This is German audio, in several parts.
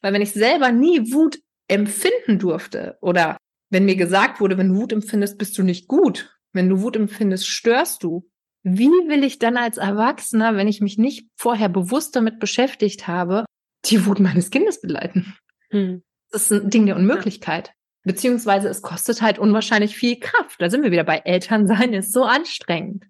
Weil wenn ich selber nie Wut empfinden durfte oder wenn mir gesagt wurde, wenn du Wut empfindest, bist du nicht gut. Wenn du Wut empfindest, störst du. Wie will ich dann als Erwachsener, wenn ich mich nicht vorher bewusst damit beschäftigt habe, die Wut meines Kindes begleiten? Hm. Das ist ein Ding der Unmöglichkeit. Beziehungsweise es kostet halt unwahrscheinlich viel Kraft. Da sind wir wieder bei Elternsein ist so anstrengend.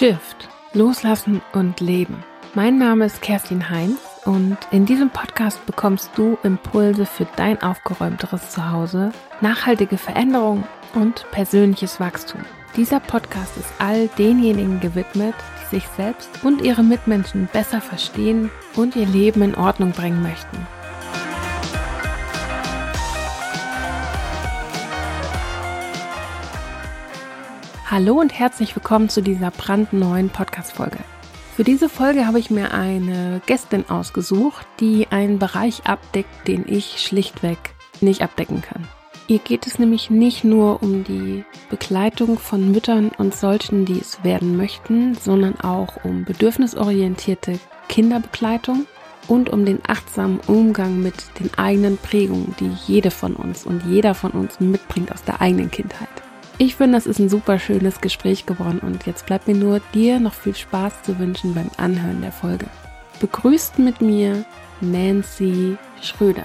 Shift, Loslassen und Leben. Mein Name ist Kerstin Heinz und in diesem Podcast bekommst du Impulse für dein aufgeräumteres Zuhause, nachhaltige Veränderung und persönliches Wachstum. Dieser Podcast ist all denjenigen gewidmet, die sich selbst und ihre Mitmenschen besser verstehen und ihr Leben in Ordnung bringen möchten. Hallo und herzlich willkommen zu dieser brandneuen Podcast-Folge. Für diese Folge habe ich mir eine Gästin ausgesucht, die einen Bereich abdeckt, den ich schlichtweg nicht abdecken kann. Ihr geht es nämlich nicht nur um die Begleitung von Müttern und solchen, die es werden möchten, sondern auch um bedürfnisorientierte Kinderbegleitung und um den achtsamen Umgang mit den eigenen Prägungen, die jede von uns und jeder von uns mitbringt aus der eigenen Kindheit. Ich finde, das ist ein super schönes Gespräch geworden und jetzt bleibt mir nur, dir noch viel Spaß zu wünschen beim Anhören der Folge. Begrüßt mit mir Nancy Schröder.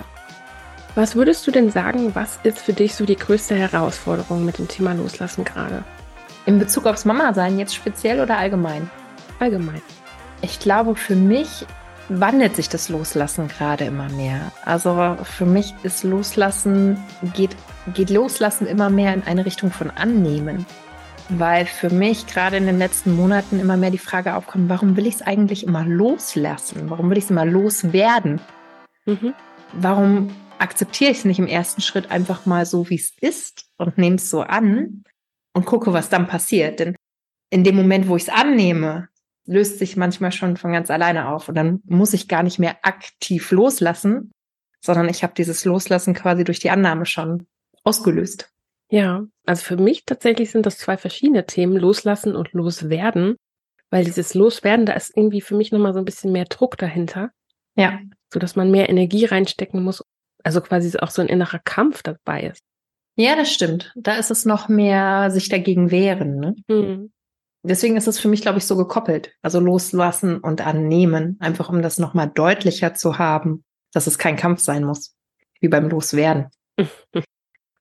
Was würdest du denn sagen, was ist für dich so die größte Herausforderung mit dem Thema Loslassen gerade? In Bezug aufs Mama-Sein jetzt speziell oder allgemein? Allgemein. Ich glaube, für mich wandelt sich das Loslassen gerade immer mehr. Also für mich ist Loslassen, geht geht Loslassen immer mehr in eine Richtung von Annehmen. Weil für mich gerade in den letzten Monaten immer mehr die Frage aufkommt, warum will ich es eigentlich immer loslassen? Warum will ich es immer loswerden? Mhm. Warum akzeptiere ich es nicht im ersten Schritt einfach mal so, wie es ist und nehme es so an und gucke, was dann passiert? Denn in dem Moment, wo ich es annehme, löst sich manchmal schon von ganz alleine auf und dann muss ich gar nicht mehr aktiv loslassen, sondern ich habe dieses Loslassen quasi durch die Annahme schon ausgelöst? Ja, also für mich tatsächlich sind das zwei verschiedene Themen, Loslassen und Loswerden, weil dieses Loswerden, da ist irgendwie für mich nochmal so ein bisschen mehr Druck dahinter. Ja. So dass man mehr Energie reinstecken muss, also quasi auch so ein innerer Kampf dabei ist. Ja, das stimmt. Da ist es noch mehr sich dagegen wehren. Ne? Mhm. Deswegen ist es für mich, glaube ich, so gekoppelt. Also loslassen und annehmen, einfach um das nochmal deutlicher zu haben, dass es kein Kampf sein muss, wie beim Loswerden.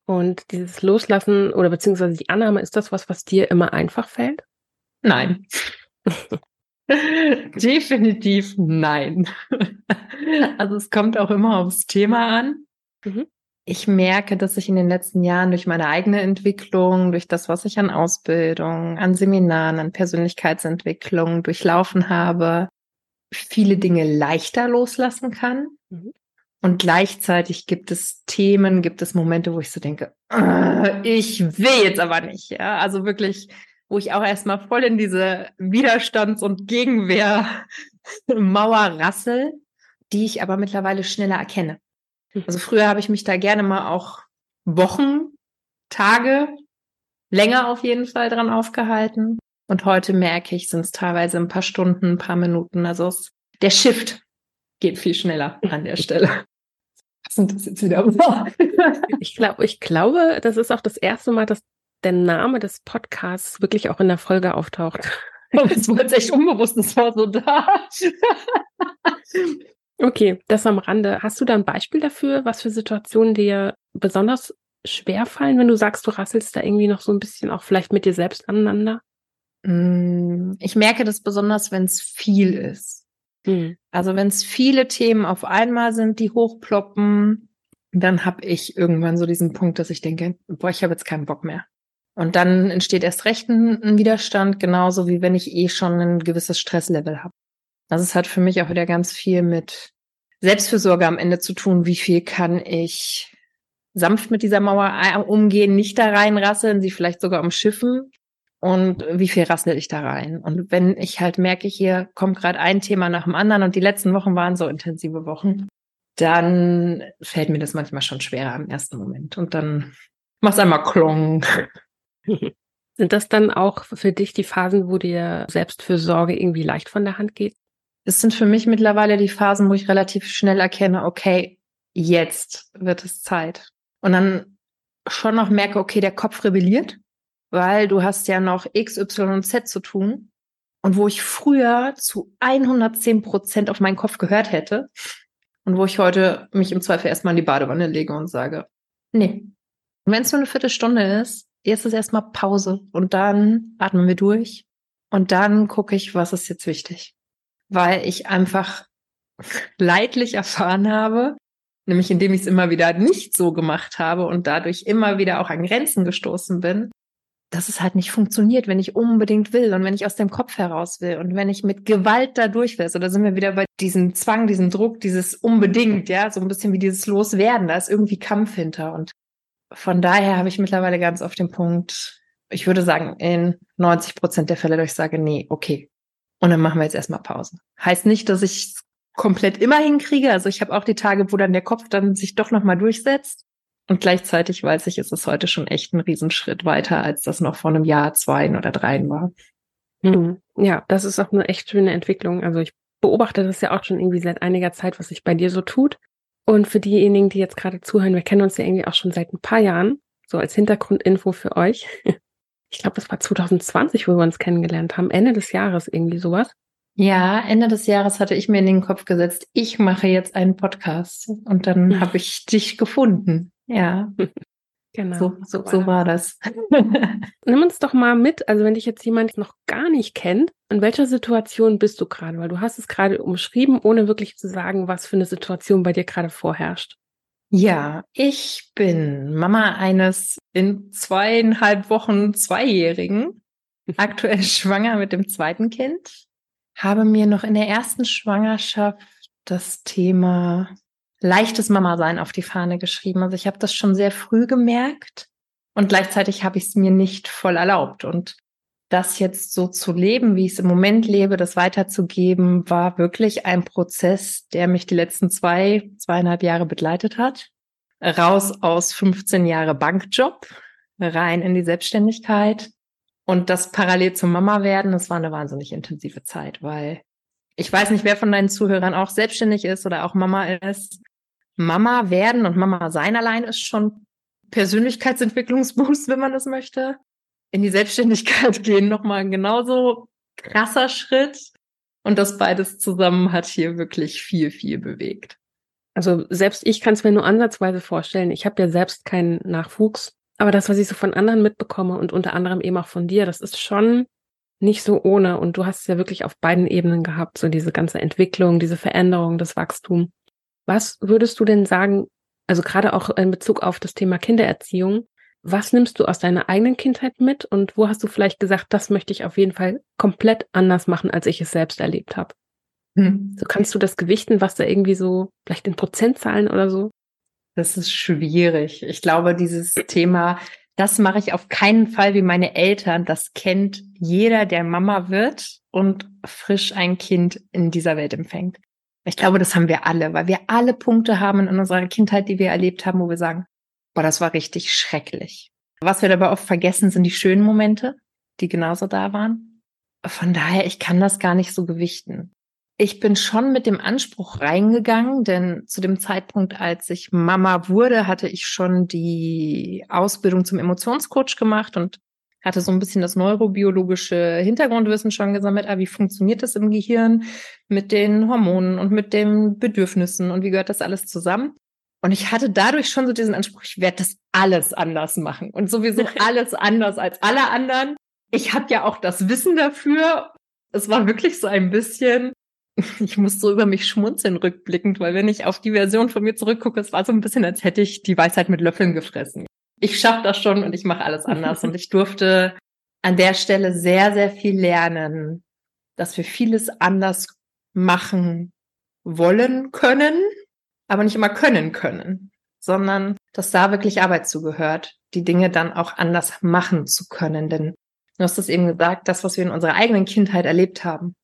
Und dieses Loslassen oder beziehungsweise die Annahme, ist das was, was dir immer einfach fällt? Nein. Definitiv nein. also es kommt auch immer aufs Thema an. Mhm. Ich merke, dass ich in den letzten Jahren durch meine eigene Entwicklung, durch das, was ich an Ausbildung, an Seminaren, an Persönlichkeitsentwicklung durchlaufen habe, viele Dinge leichter loslassen kann. Mhm. Und gleichzeitig gibt es Themen, gibt es Momente, wo ich so denke, äh, ich will jetzt aber nicht. Ja? Also wirklich, wo ich auch erstmal voll in diese Widerstands- und Gegenwehr-Mauer rassel, die ich aber mittlerweile schneller erkenne. Also früher habe ich mich da gerne mal auch Wochen, Tage, länger auf jeden Fall dran aufgehalten. Und heute merke ich, sind es teilweise ein paar Stunden, ein paar Minuten. Also es, der Shift geht viel schneller an der Stelle sind das jetzt wieder? ich glaube, ich glaube, das ist auch das erste Mal, dass der Name des Podcasts wirklich auch in der Folge auftaucht. Das war jetzt echt unbewusst, das war so da. Okay, das am Rande. Hast du da ein Beispiel dafür, was für Situationen dir besonders schwer fallen, wenn du sagst, du rasselst da irgendwie noch so ein bisschen auch vielleicht mit dir selbst aneinander? Mm, ich merke das besonders, wenn es viel ist. Mhm. Also wenn es viele Themen auf einmal sind, die hochploppen, dann habe ich irgendwann so diesen Punkt, dass ich denke, boah, ich habe jetzt keinen Bock mehr. Und dann entsteht erst recht ein, ein Widerstand, genauso wie wenn ich eh schon ein gewisses Stresslevel habe. Also es hat für mich auch wieder ganz viel mit Selbstfürsorge am Ende zu tun. Wie viel kann ich sanft mit dieser Mauer äh, umgehen, nicht da reinrasseln, sie vielleicht sogar umschiffen und wie viel rassel ich da rein. Und wenn ich halt merke, hier kommt gerade ein Thema nach dem anderen und die letzten Wochen waren so intensive Wochen, dann fällt mir das manchmal schon schwerer im ersten Moment. Und dann mach's einmal klong. Sind das dann auch für dich die Phasen, wo dir Selbstfürsorge irgendwie leicht von der Hand geht? Es sind für mich mittlerweile die Phasen, wo ich relativ schnell erkenne, okay, jetzt wird es Zeit. Und dann schon noch merke, okay, der Kopf rebelliert, weil du hast ja noch X, Y und Z zu tun. Und wo ich früher zu 110 Prozent auf meinen Kopf gehört hätte und wo ich heute mich im Zweifel erstmal in die Badewanne lege und sage, nee, wenn es nur eine Viertelstunde ist, jetzt ist erstmal Pause und dann atmen wir durch und dann gucke ich, was ist jetzt wichtig. Weil ich einfach leidlich erfahren habe, nämlich indem ich es immer wieder nicht so gemacht habe und dadurch immer wieder auch an Grenzen gestoßen bin, dass es halt nicht funktioniert, wenn ich unbedingt will und wenn ich aus dem Kopf heraus will und wenn ich mit Gewalt da durch will. So, da sind wir wieder bei diesem Zwang, diesem Druck, dieses unbedingt, ja, so ein bisschen wie dieses Loswerden. Da ist irgendwie Kampf hinter. Und von daher habe ich mittlerweile ganz auf den Punkt, ich würde sagen, in 90 Prozent der Fälle, dass ich sage, nee, okay. Und dann machen wir jetzt erstmal Pause. Heißt nicht, dass ich komplett immer hinkriege. Also ich habe auch die Tage, wo dann der Kopf dann sich doch nochmal durchsetzt. Und gleichzeitig weiß ich, ist es heute schon echt ein Riesenschritt weiter, als das noch vor einem Jahr, zwei oder dreien war. Hm. Ja, das ist auch eine echt schöne Entwicklung. Also ich beobachte das ja auch schon irgendwie seit einiger Zeit, was sich bei dir so tut. Und für diejenigen, die jetzt gerade zuhören, wir kennen uns ja irgendwie auch schon seit ein paar Jahren, so als Hintergrundinfo für euch. Ich glaube, das war 2020, wo wir uns kennengelernt haben, Ende des Jahres irgendwie sowas. Ja, Ende des Jahres hatte ich mir in den Kopf gesetzt, ich mache jetzt einen Podcast und dann hm. habe ich dich gefunden. Ja. Genau. So, so, so war das. Nimm uns doch mal mit, also wenn dich jetzt jemand noch gar nicht kennt, in welcher Situation bist du gerade? Weil du hast es gerade umschrieben, ohne wirklich zu sagen, was für eine Situation bei dir gerade vorherrscht. Ja, ich bin Mama eines in zweieinhalb Wochen Zweijährigen, aktuell schwanger mit dem zweiten Kind, habe mir noch in der ersten Schwangerschaft das Thema leichtes Mama-Sein auf die Fahne geschrieben. Also ich habe das schon sehr früh gemerkt und gleichzeitig habe ich es mir nicht voll erlaubt. Und das jetzt so zu leben, wie ich es im Moment lebe, das weiterzugeben, war wirklich ein Prozess, der mich die letzten zwei, zweieinhalb Jahre begleitet hat. Raus aus 15 Jahre Bankjob, rein in die Selbstständigkeit und das parallel zum Mama werden, das war eine wahnsinnig intensive Zeit, weil ich weiß nicht, wer von deinen Zuhörern auch selbstständig ist oder auch Mama ist. Mama werden und Mama sein allein ist schon Persönlichkeitsentwicklungsboost, wenn man das möchte. In die Selbstständigkeit gehen nochmal ein genauso krasser Schritt. Und das beides zusammen hat hier wirklich viel, viel bewegt. Also selbst ich kann es mir nur ansatzweise vorstellen. Ich habe ja selbst keinen Nachwuchs. Aber das, was ich so von anderen mitbekomme und unter anderem eben auch von dir, das ist schon nicht so ohne. Und du hast es ja wirklich auf beiden Ebenen gehabt, so diese ganze Entwicklung, diese Veränderung, das Wachstum. Was würdest du denn sagen, also gerade auch in Bezug auf das Thema Kindererziehung, was nimmst du aus deiner eigenen Kindheit mit und wo hast du vielleicht gesagt, das möchte ich auf jeden Fall komplett anders machen, als ich es selbst erlebt habe? Hm. So kannst du das gewichten, was da irgendwie so, vielleicht in Prozentzahlen oder so? Das ist schwierig. Ich glaube, dieses Thema das mache ich auf keinen Fall wie meine Eltern. Das kennt jeder, der Mama wird und frisch ein Kind in dieser Welt empfängt. Ich glaube, das haben wir alle, weil wir alle Punkte haben in unserer Kindheit, die wir erlebt haben, wo wir sagen, boah, das war richtig schrecklich. Was wir dabei oft vergessen, sind die schönen Momente, die genauso da waren. Von daher, ich kann das gar nicht so gewichten. Ich bin schon mit dem Anspruch reingegangen, denn zu dem Zeitpunkt, als ich Mama wurde, hatte ich schon die Ausbildung zum Emotionscoach gemacht und hatte so ein bisschen das neurobiologische Hintergrundwissen schon gesammelt. Ah, wie funktioniert das im Gehirn mit den Hormonen und mit den Bedürfnissen und wie gehört das alles zusammen? Und ich hatte dadurch schon so diesen Anspruch, ich werde das alles anders machen und sowieso alles anders als alle anderen. Ich habe ja auch das Wissen dafür. Es war wirklich so ein bisschen, ich muss so über mich schmunzeln rückblickend, weil wenn ich auf die Version von mir zurückgucke, es war so ein bisschen, als hätte ich die Weisheit mit Löffeln gefressen. Ich schaffe das schon und ich mache alles anders. und ich durfte an der Stelle sehr, sehr viel lernen, dass wir vieles anders machen wollen können, aber nicht immer können können, sondern dass da wirklich Arbeit zugehört, die Dinge dann auch anders machen zu können. Denn du hast es eben gesagt, das, was wir in unserer eigenen Kindheit erlebt haben,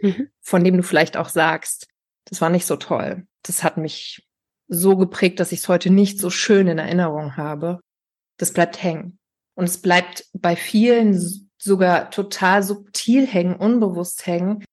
mhm. von dem du vielleicht auch sagst, das war nicht so toll. Das hat mich so geprägt, dass ich es heute nicht so schön in Erinnerung habe. Das bleibt hängen. Und es bleibt bei vielen sogar total subtil hängen, unbewusst hängen,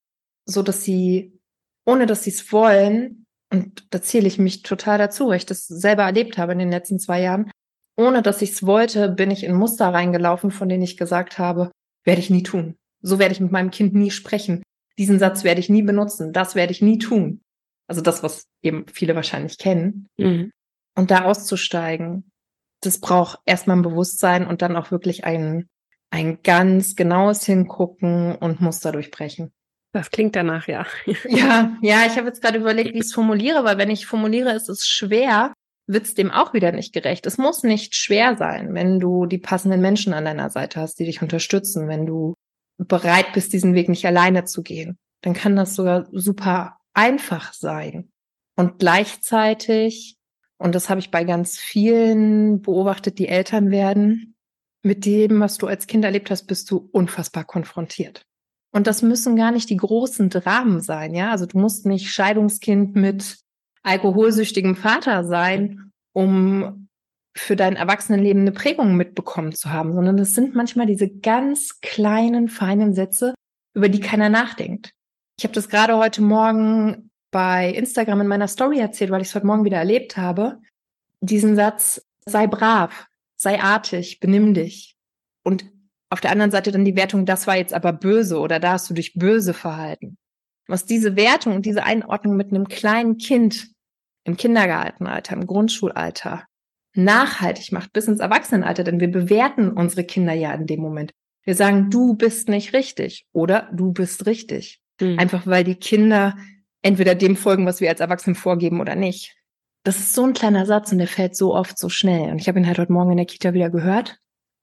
so dass sie, ohne dass sie es wollen, und da zähle ich mich total dazu, weil ich das selber erlebt habe in den letzten zwei Jahren, ohne dass ich es wollte, bin ich in Muster reingelaufen, von denen ich gesagt habe, werde ich nie tun. So werde ich mit meinem Kind nie sprechen. Diesen Satz werde ich nie benutzen. Das werde ich nie tun. Also das, was eben viele wahrscheinlich kennen. Mhm. Und da auszusteigen, das braucht erstmal ein Bewusstsein und dann auch wirklich ein, ein ganz genaues Hingucken und Muster durchbrechen. Das klingt danach, ja. ja, ja, ich habe jetzt gerade überlegt, wie ich es formuliere, weil wenn ich formuliere, ist es schwer, wird es dem auch wieder nicht gerecht. Es muss nicht schwer sein, wenn du die passenden Menschen an deiner Seite hast, die dich unterstützen, wenn du bereit bist, diesen Weg nicht alleine zu gehen. Dann kann das sogar super einfach sein. Und gleichzeitig, und das habe ich bei ganz vielen beobachtet, die Eltern werden, mit dem, was du als Kind erlebt hast, bist du unfassbar konfrontiert. Und das müssen gar nicht die großen Dramen sein, ja. Also du musst nicht Scheidungskind mit alkoholsüchtigem Vater sein, um für dein Erwachsenenleben eine Prägung mitbekommen zu haben, sondern es sind manchmal diese ganz kleinen, feinen Sätze, über die keiner nachdenkt. Ich habe das gerade heute Morgen bei Instagram in meiner Story erzählt, weil ich es heute Morgen wieder erlebt habe. Diesen Satz, sei brav, sei artig, benimm dich. Und auf der anderen Seite dann die Wertung, das war jetzt aber böse oder da hast du dich böse verhalten. Was diese Wertung und diese Einordnung mit einem kleinen Kind im Kindergartenalter, im Grundschulalter nachhaltig macht bis ins Erwachsenenalter, denn wir bewerten unsere Kinder ja in dem Moment. Wir sagen, du bist nicht richtig oder du bist richtig. Mhm. Einfach weil die Kinder entweder dem folgen, was wir als Erwachsene vorgeben oder nicht. Das ist so ein kleiner Satz und der fällt so oft so schnell. Und ich habe ihn halt heute Morgen in der Kita wieder gehört.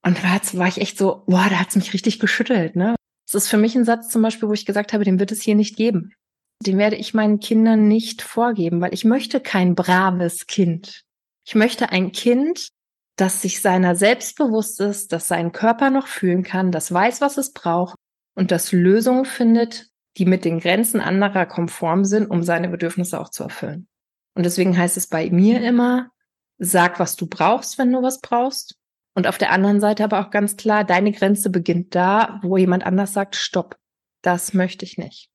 Und da war ich echt so, boah, da hat's mich richtig geschüttelt. Ne? Das ist für mich ein Satz zum Beispiel, wo ich gesagt habe, den wird es hier nicht geben den werde ich meinen Kindern nicht vorgeben, weil ich möchte kein braves Kind. Ich möchte ein Kind, das sich seiner selbstbewusst ist, das seinen Körper noch fühlen kann, das weiß, was es braucht und das Lösungen findet, die mit den Grenzen anderer konform sind, um seine Bedürfnisse auch zu erfüllen. Und deswegen heißt es bei mir immer, sag, was du brauchst, wenn du was brauchst. Und auf der anderen Seite aber auch ganz klar, deine Grenze beginnt da, wo jemand anders sagt, stopp, das möchte ich nicht.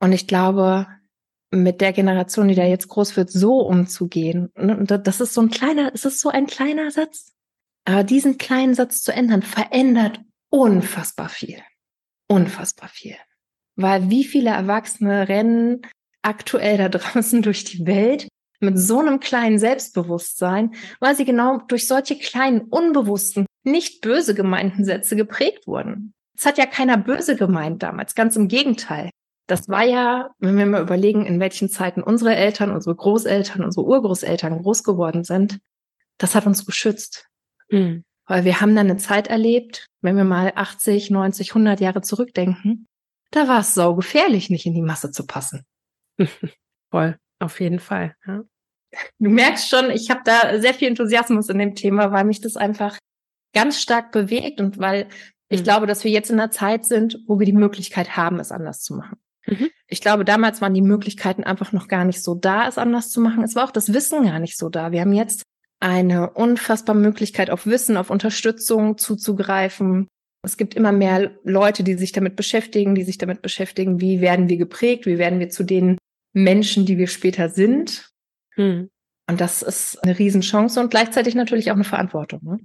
Und ich glaube, mit der Generation, die da jetzt groß wird, so umzugehen, ne, das ist so ein kleiner, es ist so ein kleiner Satz. Aber diesen kleinen Satz zu ändern, verändert unfassbar viel. Unfassbar viel. Weil wie viele Erwachsene rennen aktuell da draußen durch die Welt mit so einem kleinen Selbstbewusstsein, weil sie genau durch solche kleinen, unbewussten, nicht böse gemeinten Sätze geprägt wurden. Es hat ja keiner böse gemeint damals, ganz im Gegenteil. Das war ja, wenn wir mal überlegen, in welchen Zeiten unsere Eltern, unsere Großeltern, unsere Urgroßeltern groß geworden sind, das hat uns geschützt. Mhm. Weil wir haben dann eine Zeit erlebt, wenn wir mal 80, 90, 100 Jahre zurückdenken, da war es sau gefährlich, nicht in die Masse zu passen. Voll, auf jeden Fall. Ja. Du merkst schon, ich habe da sehr viel Enthusiasmus in dem Thema, weil mich das einfach ganz stark bewegt und weil ich mhm. glaube, dass wir jetzt in einer Zeit sind, wo wir die Möglichkeit haben, es anders zu machen. Mhm. Ich glaube, damals waren die Möglichkeiten einfach noch gar nicht so da, es anders zu machen. Es war auch das Wissen gar nicht so da. Wir haben jetzt eine unfassbare Möglichkeit auf Wissen, auf Unterstützung zuzugreifen. Es gibt immer mehr Leute, die sich damit beschäftigen, die sich damit beschäftigen, wie werden wir geprägt, wie werden wir zu den Menschen, die wir später sind. Mhm. Und das ist eine Riesenchance und gleichzeitig natürlich auch eine Verantwortung, ne?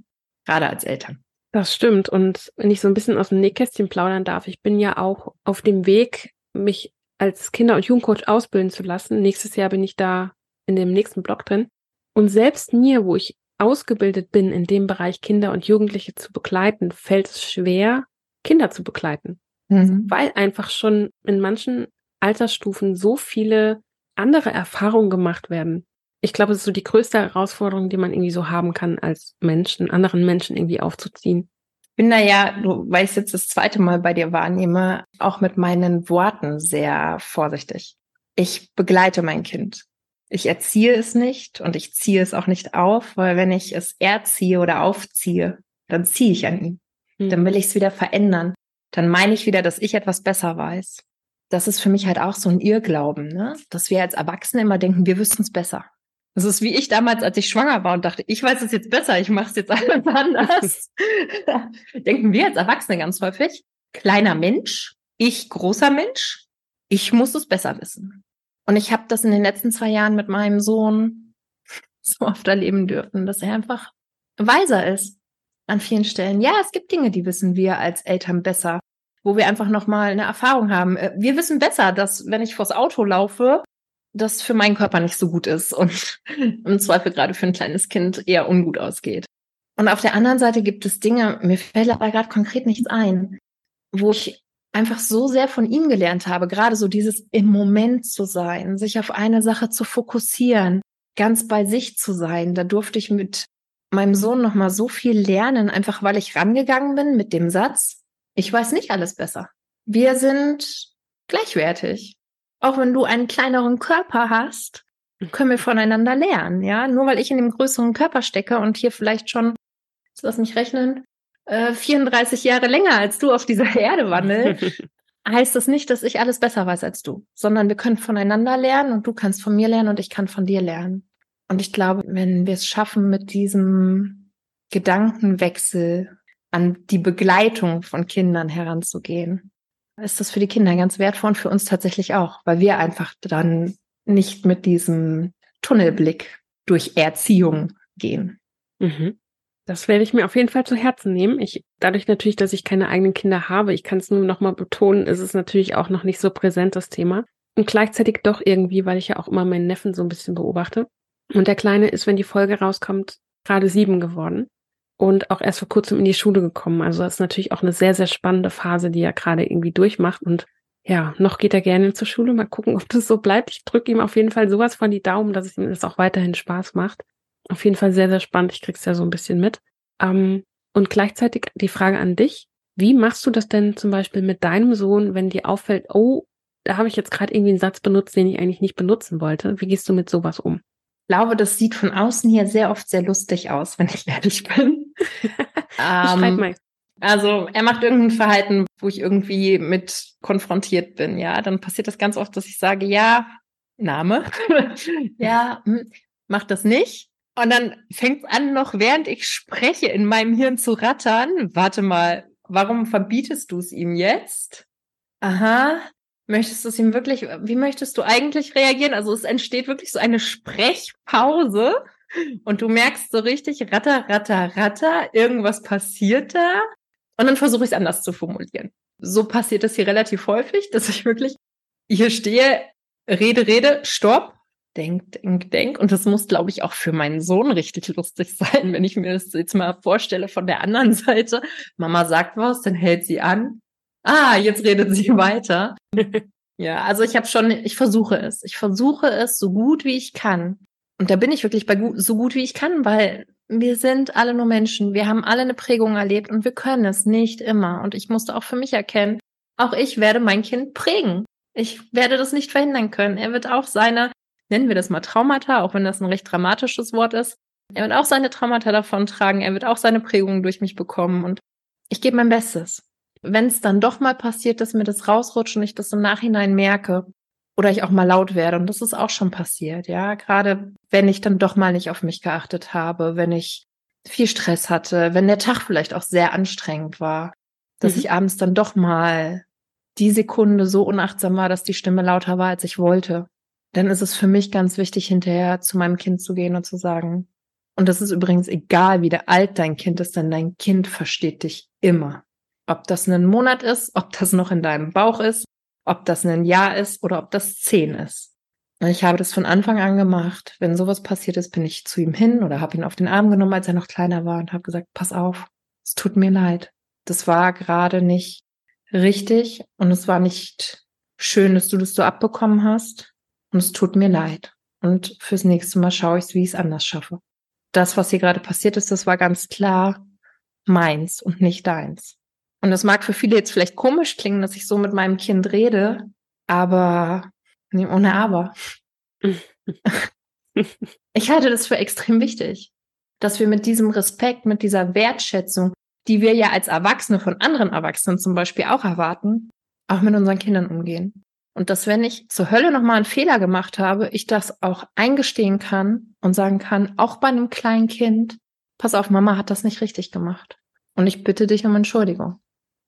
gerade als Eltern. Das stimmt. Und wenn ich so ein bisschen aus dem Nähkästchen plaudern darf, ich bin ja auch auf dem Weg, mich als Kinder- und Jugendcoach ausbilden zu lassen. Nächstes Jahr bin ich da in dem nächsten Blog drin. Und selbst mir, wo ich ausgebildet bin, in dem Bereich Kinder und Jugendliche zu begleiten, fällt es schwer, Kinder zu begleiten. Mhm. Weil einfach schon in manchen Altersstufen so viele andere Erfahrungen gemacht werden. Ich glaube, es ist so die größte Herausforderung, die man irgendwie so haben kann, als Menschen, anderen Menschen irgendwie aufzuziehen bin da ja, du, weil ich jetzt das zweite Mal bei dir wahrnehme, auch mit meinen Worten sehr vorsichtig. Ich begleite mein Kind. Ich erziehe es nicht und ich ziehe es auch nicht auf, weil wenn ich es erziehe oder aufziehe, dann ziehe ich an ihm. Mhm. Dann will ich es wieder verändern. Dann meine ich wieder, dass ich etwas besser weiß. Das ist für mich halt auch so ein Irrglauben, ne? dass wir als Erwachsene immer denken, wir wüssten es besser. Das ist wie ich damals, als ich schwanger war und dachte, ich weiß es jetzt besser, ich mache es jetzt alles anders. Denken wir als Erwachsene ganz häufig. Kleiner Mensch, ich großer Mensch, ich muss es besser wissen. Und ich habe das in den letzten zwei Jahren mit meinem Sohn so oft erleben dürfen, dass er einfach weiser ist an vielen Stellen. Ja, es gibt Dinge, die wissen wir als Eltern besser, wo wir einfach noch mal eine Erfahrung haben. Äh, wir wissen besser, dass wenn ich vors Auto laufe, das für meinen Körper nicht so gut ist und im Zweifel gerade für ein kleines Kind eher ungut ausgeht. Und auf der anderen Seite gibt es Dinge, mir fällt aber gerade konkret nichts ein, wo ich einfach so sehr von ihm gelernt habe, gerade so dieses im Moment zu sein, sich auf eine Sache zu fokussieren, ganz bei sich zu sein. Da durfte ich mit meinem Sohn noch mal so viel lernen, einfach weil ich rangegangen bin mit dem Satz, ich weiß nicht alles besser. Wir sind gleichwertig. Auch wenn du einen kleineren Körper hast, können wir voneinander lernen, ja? Nur weil ich in dem größeren Körper stecke und hier vielleicht schon, lass mich rechnen, 34 äh, Jahre länger als du auf dieser Erde wandel, heißt das nicht, dass ich alles besser weiß als du, sondern wir können voneinander lernen und du kannst von mir lernen und ich kann von dir lernen. Und ich glaube, wenn wir es schaffen, mit diesem Gedankenwechsel an die Begleitung von Kindern heranzugehen, ist das für die Kinder ganz wertvoll und für uns tatsächlich auch, weil wir einfach dann nicht mit diesem Tunnelblick durch Erziehung gehen. Mhm. Das werde ich mir auf jeden Fall zu Herzen nehmen. Ich, dadurch natürlich, dass ich keine eigenen Kinder habe, ich kann es nur noch mal betonen, ist es natürlich auch noch nicht so präsent, das Thema. Und gleichzeitig doch irgendwie, weil ich ja auch immer meinen Neffen so ein bisschen beobachte. Und der Kleine ist, wenn die Folge rauskommt, gerade sieben geworden und auch erst vor kurzem in die Schule gekommen. Also das ist natürlich auch eine sehr, sehr spannende Phase, die er gerade irgendwie durchmacht. Und ja, noch geht er gerne zur Schule. Mal gucken, ob das so bleibt. Ich drücke ihm auf jeden Fall sowas von die Daumen, dass es ihm das auch weiterhin Spaß macht auf jeden Fall sehr, sehr spannend. Ich krieg's ja so ein bisschen mit. Ähm, und gleichzeitig die Frage an dich. Wie machst du das denn zum Beispiel mit deinem Sohn, wenn dir auffällt, oh, da habe ich jetzt gerade irgendwie einen Satz benutzt, den ich eigentlich nicht benutzen wollte. Wie gehst du mit sowas um? Ich glaube, das sieht von außen hier sehr oft sehr lustig aus, wenn ich ehrlich bin. Ähm. Also er macht irgendein Verhalten, wo ich irgendwie mit konfrontiert bin, ja. Dann passiert das ganz oft, dass ich sage, ja, Name, ja, hm, mach das nicht. Und dann fängt an, noch während ich spreche, in meinem Hirn zu rattern. Warte mal, warum verbietest du es ihm jetzt? Aha. Möchtest du es ihm wirklich, wie möchtest du eigentlich reagieren? Also es entsteht wirklich so eine Sprechpause und du merkst so richtig, ratter, ratter, ratter, irgendwas passiert da. Und dann versuche ich es anders zu formulieren. So passiert es hier relativ häufig, dass ich wirklich hier stehe, rede, rede, stopp, denk, denk, denk. Und das muss, glaube ich, auch für meinen Sohn richtig lustig sein, wenn ich mir das jetzt mal vorstelle von der anderen Seite. Mama sagt was, dann hält sie an. Ah, jetzt redet sie weiter. ja, also ich habe schon, ich versuche es. Ich versuche es so gut wie ich kann. Und da bin ich wirklich bei so gut wie ich kann, weil wir sind alle nur Menschen. Wir haben alle eine Prägung erlebt und wir können es nicht immer. Und ich musste auch für mich erkennen, auch ich werde mein Kind prägen. Ich werde das nicht verhindern können. Er wird auch seine nennen wir das mal Traumata, auch wenn das ein recht dramatisches Wort ist. Er wird auch seine Traumata davon tragen, er wird auch seine Prägungen durch mich bekommen und ich gebe mein Bestes. Wenn es dann doch mal passiert, dass mir das rausrutscht und ich das im Nachhinein merke oder ich auch mal laut werde und das ist auch schon passiert, ja, gerade wenn ich dann doch mal nicht auf mich geachtet habe, wenn ich viel Stress hatte, wenn der Tag vielleicht auch sehr anstrengend war, dass mhm. ich abends dann doch mal die Sekunde so unachtsam war, dass die Stimme lauter war, als ich wollte dann ist es für mich ganz wichtig, hinterher zu meinem Kind zu gehen und zu sagen, und das ist übrigens egal, wie der alt dein Kind ist, denn dein Kind versteht dich immer. Ob das ein Monat ist, ob das noch in deinem Bauch ist, ob das ein Jahr ist oder ob das zehn ist. Ich habe das von Anfang an gemacht. Wenn sowas passiert ist, bin ich zu ihm hin oder habe ihn auf den Arm genommen, als er noch kleiner war und habe gesagt, pass auf, es tut mir leid. Das war gerade nicht richtig und es war nicht schön, dass du das so abbekommen hast. Und es tut mir leid. Und fürs nächste Mal schaue ich, wie ich es anders schaffe. Das, was hier gerade passiert ist, das war ganz klar meins und nicht deins. Und das mag für viele jetzt vielleicht komisch klingen, dass ich so mit meinem Kind rede, aber nee, ohne Aber. ich halte das für extrem wichtig, dass wir mit diesem Respekt, mit dieser Wertschätzung, die wir ja als Erwachsene von anderen Erwachsenen zum Beispiel auch erwarten, auch mit unseren Kindern umgehen. Und dass wenn ich zur Hölle nochmal einen Fehler gemacht habe, ich das auch eingestehen kann und sagen kann, auch bei einem kleinen Kind, pass auf, Mama hat das nicht richtig gemacht. Und ich bitte dich um Entschuldigung.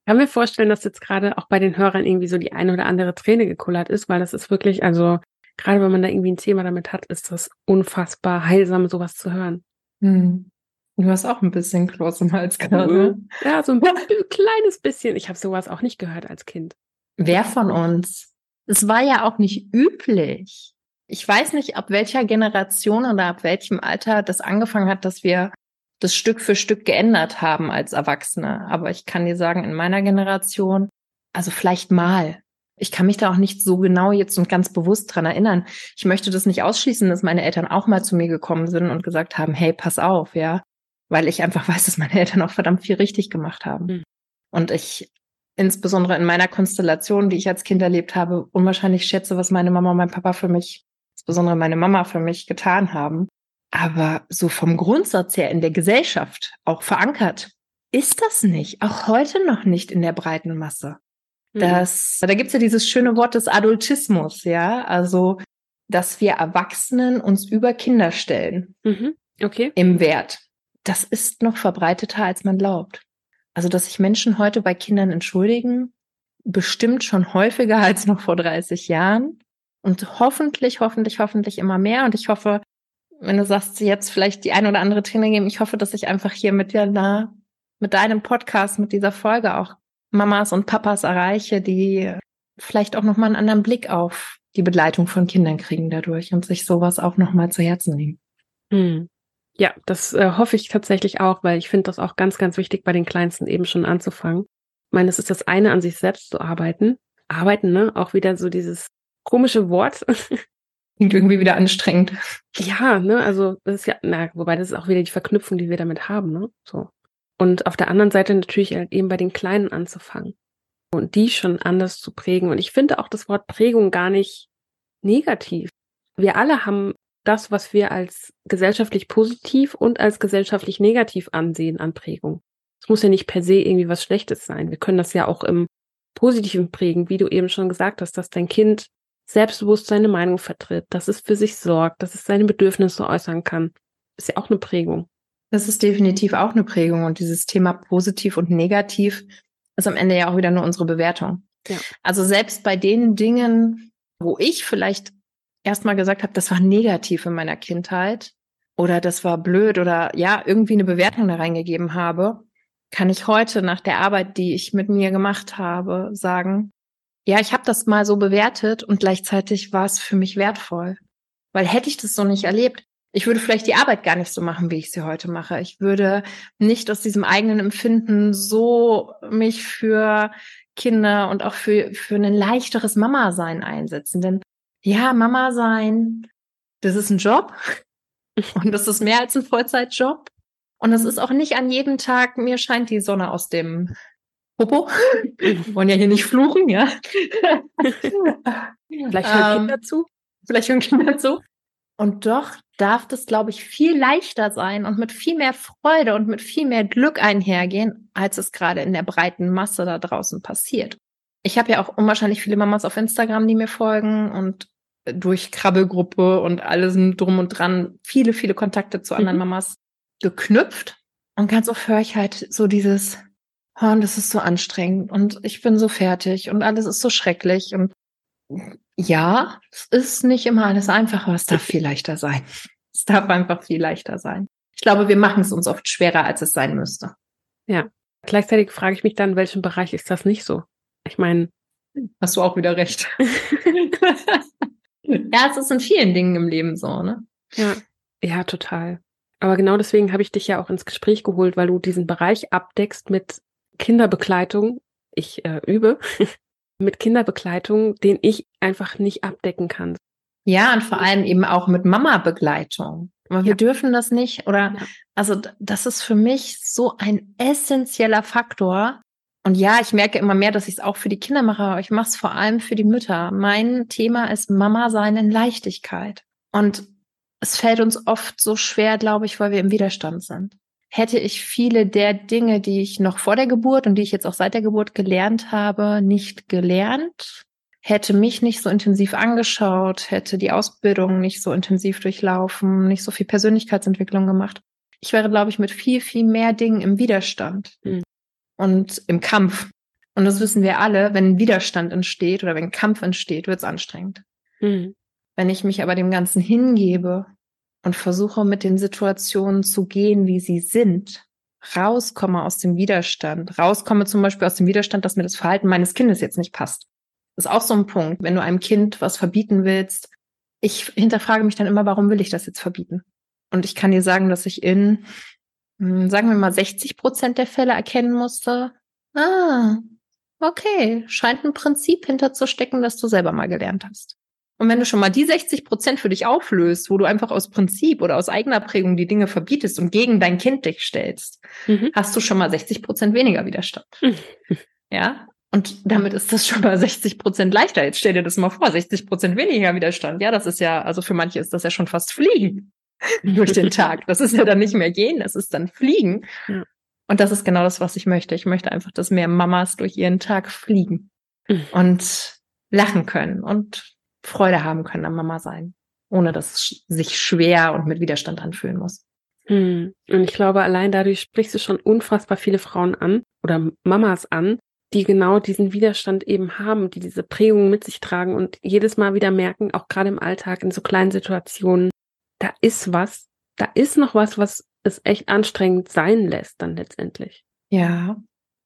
Ich kann mir vorstellen, dass jetzt gerade auch bei den Hörern irgendwie so die eine oder andere Träne gekullert ist, weil das ist wirklich, also gerade wenn man da irgendwie ein Thema damit hat, ist das unfassbar heilsam, sowas zu hören. Hm. Du hast auch ein bisschen Kloß im Hals gerade. Ja, so ein kleines bisschen. Ich habe sowas auch nicht gehört als Kind. Wer von uns? Es war ja auch nicht üblich. Ich weiß nicht, ab welcher Generation oder ab welchem Alter das angefangen hat, dass wir das Stück für Stück geändert haben als Erwachsene. Aber ich kann dir sagen, in meiner Generation, also vielleicht mal. Ich kann mich da auch nicht so genau jetzt und ganz bewusst dran erinnern. Ich möchte das nicht ausschließen, dass meine Eltern auch mal zu mir gekommen sind und gesagt haben, hey, pass auf, ja. Weil ich einfach weiß, dass meine Eltern auch verdammt viel richtig gemacht haben. Mhm. Und ich insbesondere in meiner Konstellation, die ich als Kind erlebt habe, unwahrscheinlich schätze, was meine Mama und mein Papa für mich, insbesondere meine Mama für mich getan haben. Aber so vom Grundsatz her in der Gesellschaft auch verankert, ist das nicht. Auch heute noch nicht in der breiten Masse. Mhm. Das, da gibt's ja dieses schöne Wort des Adultismus, ja. Also, dass wir Erwachsenen uns über Kinder stellen. Mhm. Okay. Im Wert. Das ist noch verbreiteter, als man glaubt. Also, dass sich Menschen heute bei Kindern entschuldigen, bestimmt schon häufiger als noch vor 30 Jahren. Und hoffentlich, hoffentlich, hoffentlich immer mehr. Und ich hoffe, wenn du sagst, jetzt vielleicht die ein oder andere Trainer geben, ich hoffe, dass ich einfach hier mit dir da, mit deinem Podcast, mit dieser Folge auch Mamas und Papas erreiche, die vielleicht auch nochmal einen anderen Blick auf die Begleitung von Kindern kriegen dadurch und sich sowas auch nochmal zu Herzen nehmen. Hm. Ja, das äh, hoffe ich tatsächlich auch, weil ich finde das auch ganz, ganz wichtig, bei den Kleinsten eben schon anzufangen. Ich meine, es ist das eine, an sich selbst zu arbeiten. Arbeiten, ne? Auch wieder so dieses komische Wort. Klingt irgendwie wieder anstrengend. Ja, ne, also das ist ja, na, wobei das ist auch wieder die Verknüpfung, die wir damit haben, ne? So. Und auf der anderen Seite natürlich halt eben bei den Kleinen anzufangen und die schon anders zu prägen. Und ich finde auch das Wort Prägung gar nicht negativ. Wir alle haben das, was wir als gesellschaftlich positiv und als gesellschaftlich negativ ansehen an Prägung. Es muss ja nicht per se irgendwie was Schlechtes sein. Wir können das ja auch im Positiven prägen, wie du eben schon gesagt hast, dass dein Kind selbstbewusst seine Meinung vertritt, dass es für sich sorgt, dass es seine Bedürfnisse äußern kann. Ist ja auch eine Prägung. Das ist definitiv auch eine Prägung. Und dieses Thema positiv und negativ ist am Ende ja auch wieder nur unsere Bewertung. Ja. Also selbst bei den Dingen, wo ich vielleicht erstmal gesagt habe, das war negativ in meiner Kindheit oder das war blöd oder ja, irgendwie eine Bewertung da reingegeben habe, kann ich heute nach der Arbeit, die ich mit mir gemacht habe, sagen, ja, ich habe das mal so bewertet und gleichzeitig war es für mich wertvoll. Weil hätte ich das so nicht erlebt, ich würde vielleicht die Arbeit gar nicht so machen, wie ich sie heute mache. Ich würde nicht aus diesem eigenen Empfinden so mich für Kinder und auch für, für ein leichteres Mama-Sein einsetzen. Denn ja, Mama sein, das ist ein Job und das ist mehr als ein Vollzeitjob. Und es ist auch nicht an jedem Tag, mir scheint die Sonne aus dem Popo. Wir wollen ja hier nicht fluchen, ja. Vielleicht hören ähm, Kinder zu. Vielleicht hören Kinder zu. Und doch darf das, glaube ich, viel leichter sein und mit viel mehr Freude und mit viel mehr Glück einhergehen, als es gerade in der breiten Masse da draußen passiert. Ich habe ja auch unwahrscheinlich viele Mamas auf Instagram, die mir folgen und durch Krabbelgruppe und alles drum und dran viele, viele Kontakte zu anderen mhm. Mamas geknüpft. Und ganz oft höre ich halt so dieses, und das ist so anstrengend und ich bin so fertig und alles ist so schrecklich und ja, es ist nicht immer alles einfach, aber es darf viel leichter sein. Es darf einfach viel leichter sein. Ich glaube, wir machen es uns oft schwerer, als es sein müsste. Ja. Gleichzeitig frage ich mich dann, in welchem Bereich ist das nicht so? Ich meine. Hast du auch wieder recht. ja, es ist in vielen Dingen im Leben so, ne? Ja. Ja, total. Aber genau deswegen habe ich dich ja auch ins Gespräch geholt, weil du diesen Bereich abdeckst mit Kinderbegleitung, ich äh, übe, mit Kinderbegleitung, den ich einfach nicht abdecken kann. Ja, und vor allem eben auch mit Mama-Begleitung. Aber wir dürfen das nicht, oder, ja. also das ist für mich so ein essentieller Faktor. Und ja, ich merke immer mehr, dass ich es auch für die Kinder mache, aber ich mache es vor allem für die Mütter. Mein Thema ist Mama sein in Leichtigkeit. Und es fällt uns oft so schwer, glaube ich, weil wir im Widerstand sind hätte ich viele der Dinge, die ich noch vor der Geburt und die ich jetzt auch seit der Geburt gelernt habe, nicht gelernt, hätte mich nicht so intensiv angeschaut, hätte die Ausbildung nicht so intensiv durchlaufen, nicht so viel Persönlichkeitsentwicklung gemacht. Ich wäre, glaube ich, mit viel, viel mehr Dingen im Widerstand mhm. und im Kampf. Und das wissen wir alle, wenn Widerstand entsteht oder wenn Kampf entsteht, wird es anstrengend. Mhm. Wenn ich mich aber dem Ganzen hingebe und versuche, mit den Situationen zu gehen, wie sie sind, rauskomme aus dem Widerstand, rauskomme zum Beispiel aus dem Widerstand, dass mir das Verhalten meines Kindes jetzt nicht passt. Das ist auch so ein Punkt, wenn du einem Kind was verbieten willst. Ich hinterfrage mich dann immer, warum will ich das jetzt verbieten? Und ich kann dir sagen, dass ich in, hm, sagen wir mal, 60 Prozent der Fälle erkennen musste, ah, okay, scheint ein Prinzip hinterzustecken, das du selber mal gelernt hast. Und wenn du schon mal die 60 Prozent für dich auflöst, wo du einfach aus Prinzip oder aus eigener Prägung die Dinge verbietest und gegen dein Kind dich stellst, mhm. hast du schon mal 60 Prozent weniger Widerstand. Mhm. Ja. Und damit ist das schon mal 60 Prozent leichter. Jetzt stell dir das mal vor, 60 Prozent weniger Widerstand. Ja, das ist ja, also für manche ist das ja schon fast Fliegen durch den Tag. Das ist ja dann nicht mehr gehen, das ist dann Fliegen. Ja. Und das ist genau das, was ich möchte. Ich möchte einfach, dass mehr Mamas durch ihren Tag fliegen mhm. und lachen können und Freude haben können am Mama sein, ohne dass es sich schwer und mit Widerstand anfühlen muss. Hm. Und ich glaube, allein dadurch sprichst du schon unfassbar viele Frauen an oder Mamas an, die genau diesen Widerstand eben haben, die diese Prägung mit sich tragen und jedes Mal wieder merken, auch gerade im Alltag, in so kleinen Situationen, da ist was, da ist noch was, was es echt anstrengend sein lässt dann letztendlich. Ja,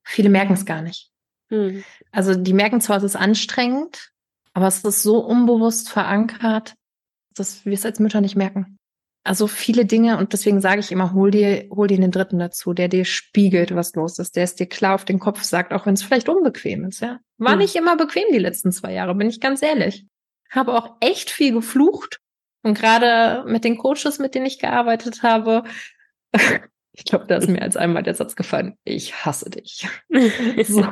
viele merken es gar nicht. Hm. Also die merken zwar, es ist anstrengend, aber es ist so unbewusst verankert, dass wir es als Mütter nicht merken. Also viele Dinge, und deswegen sage ich immer, hol dir, hol dir den Dritten dazu, der dir spiegelt, was los ist, der es dir klar auf den Kopf sagt, auch wenn es vielleicht unbequem ist, ja. War mhm. nicht immer bequem die letzten zwei Jahre, bin ich ganz ehrlich. Habe auch echt viel geflucht. Und gerade mit den Coaches, mit denen ich gearbeitet habe, ich glaube, da ist mir als einmal der Satz gefallen, ich hasse dich. so.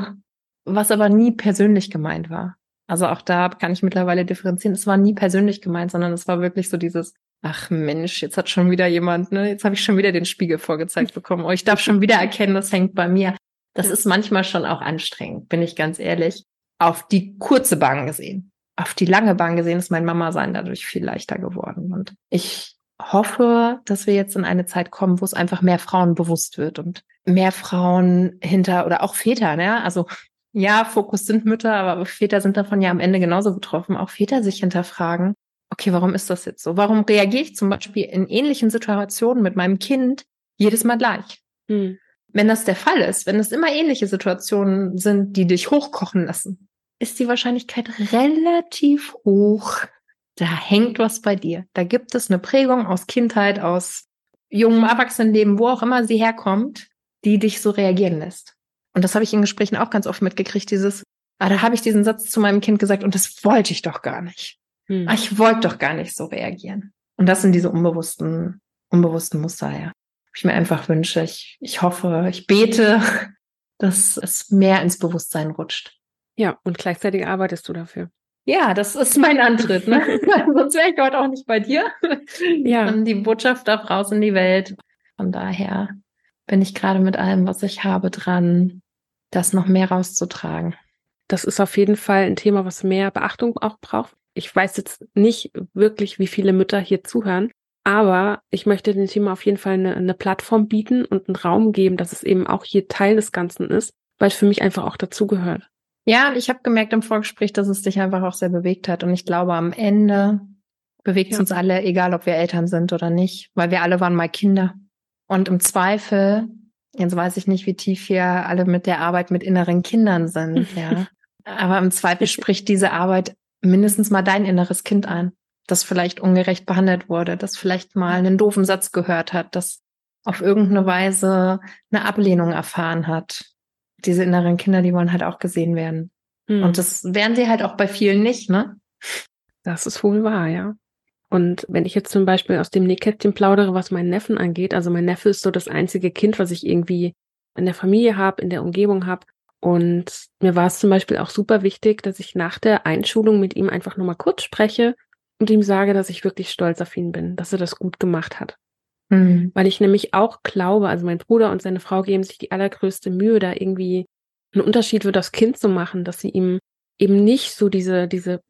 Was aber nie persönlich gemeint war. Also auch da kann ich mittlerweile differenzieren. Es war nie persönlich gemeint, sondern es war wirklich so dieses, ach Mensch, jetzt hat schon wieder jemand, ne, jetzt habe ich schon wieder den Spiegel vorgezeigt bekommen. Oh, ich darf schon wieder erkennen, das hängt bei mir. Das ist manchmal schon auch anstrengend, bin ich ganz ehrlich. Auf die kurze Bahn gesehen. Auf die lange Bahn gesehen ist mein Mama-Sein dadurch viel leichter geworden. Und ich hoffe, dass wir jetzt in eine Zeit kommen, wo es einfach mehr Frauen bewusst wird und mehr Frauen hinter oder auch Väter, ne? Also ja, Fokus sind Mütter, aber Väter sind davon ja am Ende genauso betroffen. Auch Väter sich hinterfragen, okay, warum ist das jetzt so? Warum reagiere ich zum Beispiel in ähnlichen Situationen mit meinem Kind jedes Mal gleich? Hm. Wenn das der Fall ist, wenn es immer ähnliche Situationen sind, die dich hochkochen lassen, ist die Wahrscheinlichkeit relativ hoch. Da hängt was bei dir. Da gibt es eine Prägung aus Kindheit, aus jungem Erwachsenenleben, wo auch immer sie herkommt, die dich so reagieren lässt. Und das habe ich in Gesprächen auch ganz oft mitgekriegt, dieses, ah, da habe ich diesen Satz zu meinem Kind gesagt und das wollte ich doch gar nicht. Hm. Ah, ich wollte doch gar nicht so reagieren. Und das sind diese unbewussten, unbewussten Muster, ja. Ich mir einfach wünsche, ich, ich hoffe, ich bete, dass es mehr ins Bewusstsein rutscht. Ja, und gleichzeitig arbeitest du dafür. Ja, das ist mein Antritt. Ne? Sonst wäre ich heute auch nicht bei dir. Ja. Und die Botschaft darf raus in die Welt. Von daher bin ich gerade mit allem, was ich habe, dran, das noch mehr rauszutragen. Das ist auf jeden Fall ein Thema, was mehr Beachtung auch braucht. Ich weiß jetzt nicht wirklich, wie viele Mütter hier zuhören, aber ich möchte dem Thema auf jeden Fall eine, eine Plattform bieten und einen Raum geben, dass es eben auch hier Teil des Ganzen ist, weil es für mich einfach auch dazugehört. Ja, ich habe gemerkt im Vorgespräch, dass es dich einfach auch sehr bewegt hat. Und ich glaube, am Ende bewegt es ja. uns alle, egal ob wir Eltern sind oder nicht, weil wir alle waren mal Kinder. Und im Zweifel, jetzt weiß ich nicht, wie tief hier alle mit der Arbeit mit inneren Kindern sind, ja. Aber im Zweifel spricht diese Arbeit mindestens mal dein inneres Kind ein, das vielleicht ungerecht behandelt wurde, das vielleicht mal einen doofen Satz gehört hat, das auf irgendeine Weise eine Ablehnung erfahren hat. Diese inneren Kinder, die wollen halt auch gesehen werden. Hm. Und das werden sie halt auch bei vielen nicht, ne? Das ist wohl wahr, ja. Und wenn ich jetzt zum Beispiel aus dem Nähkästchen plaudere, was meinen Neffen angeht, also mein Neffe ist so das einzige Kind, was ich irgendwie in der Familie habe, in der Umgebung habe. Und mir war es zum Beispiel auch super wichtig, dass ich nach der Einschulung mit ihm einfach nochmal kurz spreche und ihm sage, dass ich wirklich stolz auf ihn bin, dass er das gut gemacht hat. Mhm. Weil ich nämlich auch glaube, also mein Bruder und seine Frau geben sich die allergrößte Mühe, da irgendwie einen Unterschied für das Kind zu machen, dass sie ihm eben nicht so diese, diese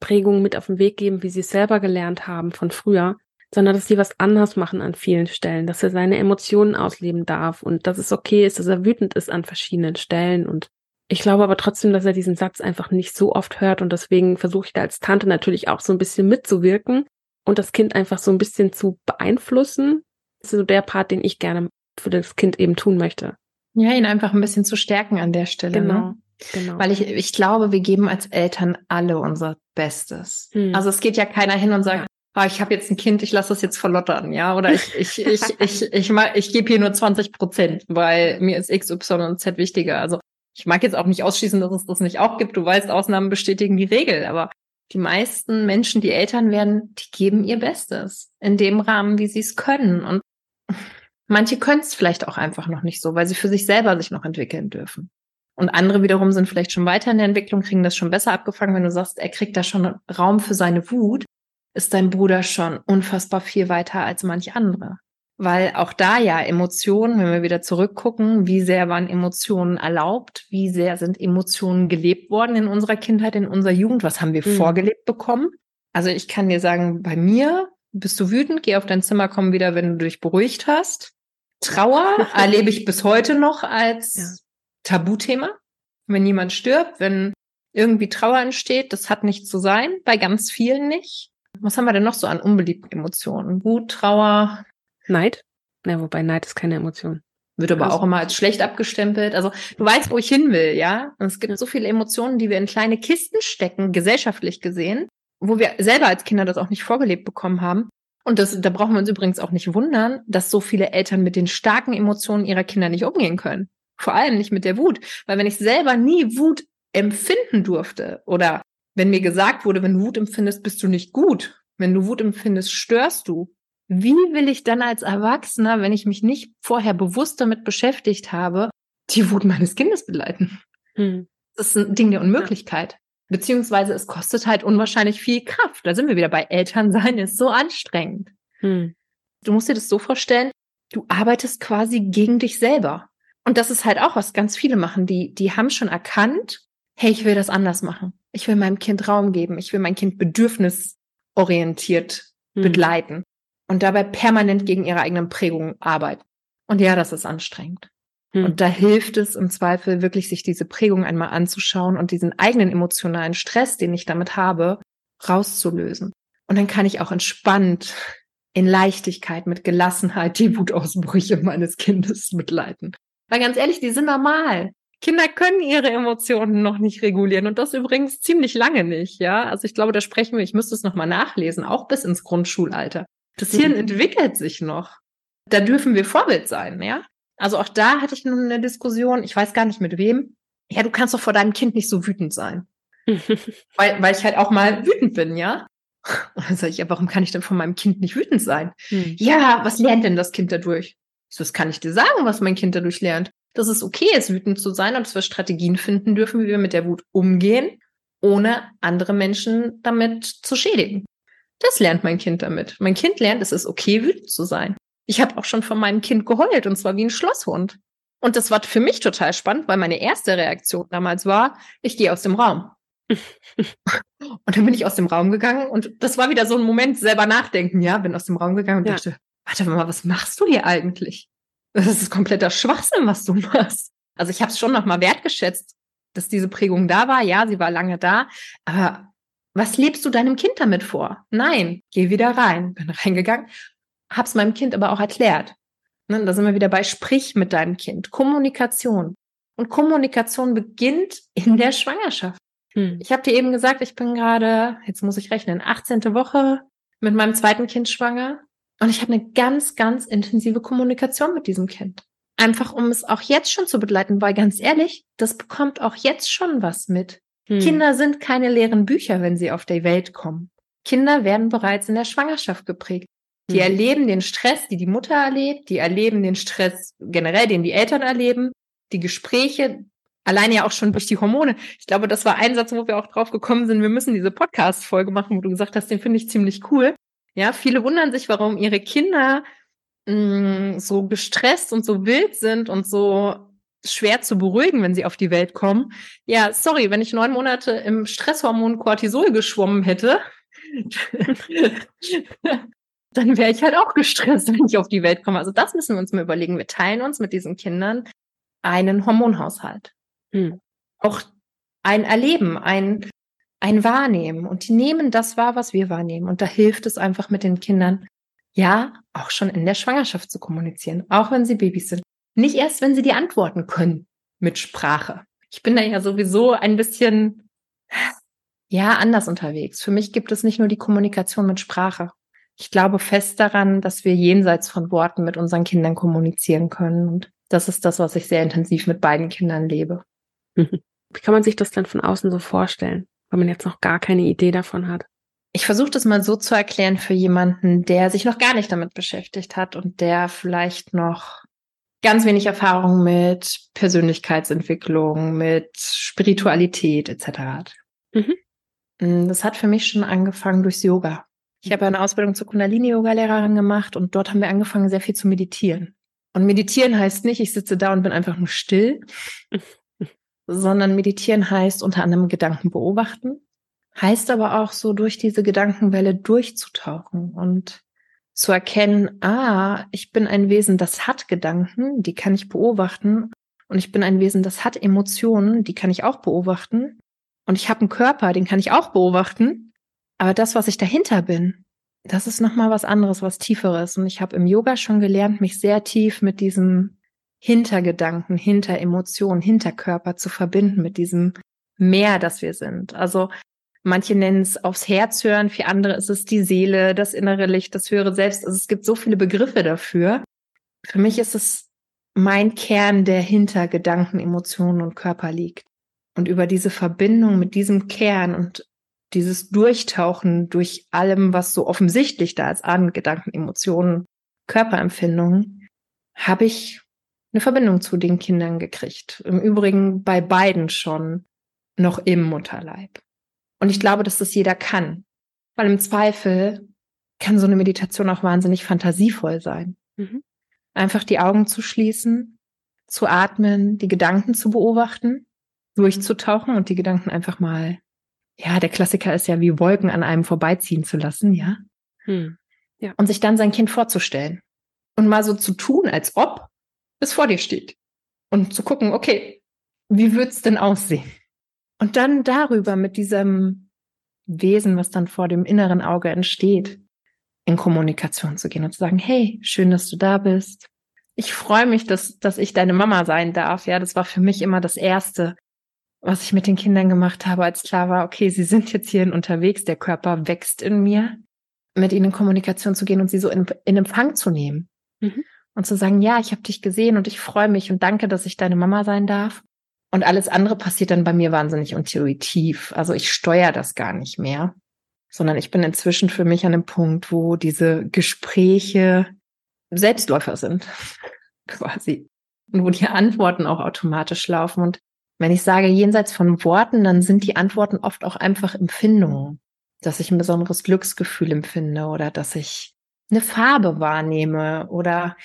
Prägung mit auf den Weg geben, wie sie es selber gelernt haben von früher, sondern dass sie was anders machen an vielen Stellen, dass er seine Emotionen ausleben darf und dass es okay ist, dass er wütend ist an verschiedenen Stellen und ich glaube aber trotzdem, dass er diesen Satz einfach nicht so oft hört und deswegen versuche ich da als Tante natürlich auch so ein bisschen mitzuwirken und das Kind einfach so ein bisschen zu beeinflussen. Das ist so der Part, den ich gerne für das Kind eben tun möchte. Ja, ihn einfach ein bisschen zu stärken an der Stelle. Ne? Genau. Ne? Genau. Weil ich, ich glaube, wir geben als Eltern alle unser Bestes. Hm. Also es geht ja keiner hin und sagt, ah, ich habe jetzt ein Kind, ich lasse das jetzt verlottern, ja, oder ich ich ich ich ich, ich, ich, ich gebe hier nur 20 Prozent, weil mir ist X, Y und Z wichtiger. Also ich mag jetzt auch nicht ausschließen, dass es das nicht auch gibt. Du weißt, Ausnahmen bestätigen die Regel, aber die meisten Menschen, die Eltern werden, die geben ihr Bestes in dem Rahmen, wie sie es können. Und manche können es vielleicht auch einfach noch nicht so, weil sie für sich selber sich noch entwickeln dürfen. Und andere wiederum sind vielleicht schon weiter in der Entwicklung, kriegen das schon besser abgefangen. Wenn du sagst, er kriegt da schon Raum für seine Wut, ist dein Bruder schon unfassbar viel weiter als manch andere. Weil auch da ja Emotionen, wenn wir wieder zurückgucken, wie sehr waren Emotionen erlaubt, wie sehr sind Emotionen gelebt worden in unserer Kindheit, in unserer Jugend, was haben wir mhm. vorgelebt bekommen? Also ich kann dir sagen, bei mir bist du wütend, geh auf dein Zimmer, komm wieder, wenn du dich beruhigt hast. Trauer erlebe ich bis heute noch als. Tabuthema. Wenn jemand stirbt, wenn irgendwie Trauer entsteht, das hat nicht zu sein, bei ganz vielen nicht. Was haben wir denn noch so an unbeliebten Emotionen? Wut, Trauer. Neid? Ja, wobei Neid ist keine Emotion. Wird aber also. auch immer als schlecht abgestempelt. Also du weißt, wo ich hin will, ja? Und es gibt so viele Emotionen, die wir in kleine Kisten stecken, gesellschaftlich gesehen, wo wir selber als Kinder das auch nicht vorgelebt bekommen haben. Und das, da brauchen wir uns übrigens auch nicht wundern, dass so viele Eltern mit den starken Emotionen ihrer Kinder nicht umgehen können. Vor allem nicht mit der Wut. Weil wenn ich selber nie Wut empfinden durfte oder wenn mir gesagt wurde, wenn du Wut empfindest, bist du nicht gut. Wenn du Wut empfindest, störst du. Wie will ich dann als Erwachsener, wenn ich mich nicht vorher bewusst damit beschäftigt habe, die Wut meines Kindes begleiten? Hm. Das ist ein Ding der Unmöglichkeit. Ja. Beziehungsweise es kostet halt unwahrscheinlich viel Kraft. Da sind wir wieder bei Elternsein, ist so anstrengend. Hm. Du musst dir das so vorstellen, du arbeitest quasi gegen dich selber. Und das ist halt auch, was ganz viele machen. Die, die haben schon erkannt, hey, ich will das anders machen. Ich will meinem Kind Raum geben. Ich will mein Kind bedürfnisorientiert hm. begleiten und dabei permanent gegen ihre eigenen Prägungen arbeiten. Und ja, das ist anstrengend. Hm. Und da hilft es im Zweifel wirklich, sich diese Prägung einmal anzuschauen und diesen eigenen emotionalen Stress, den ich damit habe, rauszulösen. Und dann kann ich auch entspannt in Leichtigkeit, mit Gelassenheit die Wutausbrüche meines Kindes mitleiten. Weil ganz ehrlich, die sind normal. Kinder können ihre Emotionen noch nicht regulieren und das übrigens ziemlich lange nicht, ja. Also ich glaube, da sprechen wir, ich müsste es nochmal nachlesen, auch bis ins Grundschulalter. Das Hirn entwickelt sich noch. Da dürfen wir Vorbild sein, ja. Also auch da hatte ich nun eine Diskussion, ich weiß gar nicht mit wem. Ja, du kannst doch vor deinem Kind nicht so wütend sein. weil, weil ich halt auch mal wütend bin, ja. Und dann sage ich, ja, warum kann ich denn von meinem Kind nicht wütend sein? Hm. Ja, was lernt denn das Kind dadurch? So, das kann ich dir sagen, was mein Kind dadurch lernt. Dass es okay ist, wütend zu sein und dass wir Strategien finden dürfen, wie wir mit der Wut umgehen, ohne andere Menschen damit zu schädigen. Das lernt mein Kind damit. Mein Kind lernt, es ist okay, wütend zu sein. Ich habe auch schon von meinem Kind geheult und zwar wie ein Schlosshund. Und das war für mich total spannend, weil meine erste Reaktion damals war, ich gehe aus dem Raum. und dann bin ich aus dem Raum gegangen und das war wieder so ein Moment selber nachdenken, ja, bin aus dem Raum gegangen und ja. dachte, warte mal, was machst du hier eigentlich? Das ist kompletter Schwachsinn, was du machst. Also ich habe es schon nochmal wertgeschätzt, dass diese Prägung da war. Ja, sie war lange da, aber was lebst du deinem Kind damit vor? Nein, geh wieder rein. Bin reingegangen, hab's meinem Kind aber auch erklärt. Ne, da sind wir wieder bei Sprich mit deinem Kind. Kommunikation. Und Kommunikation beginnt in der Schwangerschaft. Hm. Ich habe dir eben gesagt, ich bin gerade, jetzt muss ich rechnen, 18. Woche mit meinem zweiten Kind schwanger. Und ich habe eine ganz, ganz intensive Kommunikation mit diesem Kind. Einfach um es auch jetzt schon zu begleiten, weil ganz ehrlich, das bekommt auch jetzt schon was mit. Hm. Kinder sind keine leeren Bücher, wenn sie auf die Welt kommen. Kinder werden bereits in der Schwangerschaft geprägt. Die hm. erleben den Stress, die die Mutter erlebt, die erleben den Stress generell, den die Eltern erleben, die Gespräche, alleine ja auch schon durch die Hormone. Ich glaube, das war ein Satz, wo wir auch drauf gekommen sind, wir müssen diese Podcast-Folge machen, wo du gesagt hast, den finde ich ziemlich cool. Ja, viele wundern sich, warum ihre Kinder mh, mm, so gestresst und so wild sind und so schwer zu beruhigen, wenn sie auf die Welt kommen. Ja, sorry, wenn ich neun Monate im Stresshormon Cortisol geschwommen hätte, dann wäre ich halt auch gestresst, wenn ich auf die Welt komme. Also das müssen wir uns mal überlegen. Wir teilen uns mit diesen Kindern einen Hormonhaushalt. Hm. Auch ein Erleben, ein, ein Wahrnehmen. Und die nehmen das wahr, was wir wahrnehmen. Und da hilft es einfach mit den Kindern, ja, auch schon in der Schwangerschaft zu kommunizieren, auch wenn sie Babys sind. Nicht erst, wenn sie die antworten können mit Sprache. Ich bin da ja sowieso ein bisschen, ja, anders unterwegs. Für mich gibt es nicht nur die Kommunikation mit Sprache. Ich glaube fest daran, dass wir jenseits von Worten mit unseren Kindern kommunizieren können. Und das ist das, was ich sehr intensiv mit beiden Kindern lebe. Wie kann man sich das denn von außen so vorstellen, wenn man jetzt noch gar keine Idee davon hat? Ich versuche das mal so zu erklären für jemanden, der sich noch gar nicht damit beschäftigt hat und der vielleicht noch ganz wenig Erfahrung mit Persönlichkeitsentwicklung, mit Spiritualität etc. hat. Mhm. Mm, das hat für mich schon angefangen durchs Yoga. Ich habe eine Ausbildung zur Kundalini-Yoga-Lehrerin gemacht und dort haben wir angefangen, sehr viel zu meditieren. Und meditieren heißt nicht, ich sitze da und bin einfach nur still, sondern meditieren heißt unter anderem Gedanken beobachten, heißt aber auch so durch diese Gedankenwelle durchzutauchen und zu erkennen, ah, ich bin ein Wesen, das hat Gedanken, die kann ich beobachten. Und ich bin ein Wesen, das hat Emotionen, die kann ich auch beobachten. Und ich habe einen Körper, den kann ich auch beobachten, aber das, was ich dahinter bin, das ist noch mal was anderes, was tieferes. Und ich habe im Yoga schon gelernt, mich sehr tief mit diesem Hintergedanken, hinter Emotionen, hinter Körper zu verbinden, mit diesem Meer, das wir sind. Also Manche nennen es aufs Herz hören, für andere ist es die Seele, das innere Licht, das höhere Selbst. Also es gibt so viele Begriffe dafür. Für mich ist es mein Kern, der hinter Gedanken, Emotionen und Körper liegt. Und über diese Verbindung mit diesem Kern und dieses Durchtauchen durch allem, was so offensichtlich da ist an Gedanken, Emotionen, Körperempfindungen, habe ich eine Verbindung zu den Kindern gekriegt. Im Übrigen bei beiden schon noch im Mutterleib. Und ich glaube, dass das jeder kann. Weil im Zweifel kann so eine Meditation auch wahnsinnig fantasievoll sein. Mhm. Einfach die Augen zu schließen, zu atmen, die Gedanken zu beobachten, durchzutauchen und die Gedanken einfach mal, ja, der Klassiker ist ja wie Wolken an einem vorbeiziehen zu lassen, ja. Hm. ja. Und sich dann sein Kind vorzustellen und mal so zu tun, als ob es vor dir steht. Und zu gucken, okay, wie wird's denn aussehen? Und dann darüber mit diesem Wesen, was dann vor dem inneren Auge entsteht, in Kommunikation zu gehen und zu sagen, hey, schön, dass du da bist. Ich freue mich, dass, dass ich deine Mama sein darf. Ja, das war für mich immer das Erste, was ich mit den Kindern gemacht habe, als klar war, okay, sie sind jetzt hierhin unterwegs, der Körper wächst in mir, mit ihnen in Kommunikation zu gehen und sie so in, in Empfang zu nehmen. Mhm. Und zu sagen, ja, ich habe dich gesehen und ich freue mich und danke, dass ich deine Mama sein darf. Und alles andere passiert dann bei mir wahnsinnig intuitiv. Also ich steuere das gar nicht mehr, sondern ich bin inzwischen für mich an einem Punkt, wo diese Gespräche Selbstläufer sind, quasi. Und wo die Antworten auch automatisch laufen. Und wenn ich sage jenseits von Worten, dann sind die Antworten oft auch einfach Empfindungen, dass ich ein besonderes Glücksgefühl empfinde oder dass ich eine Farbe wahrnehme oder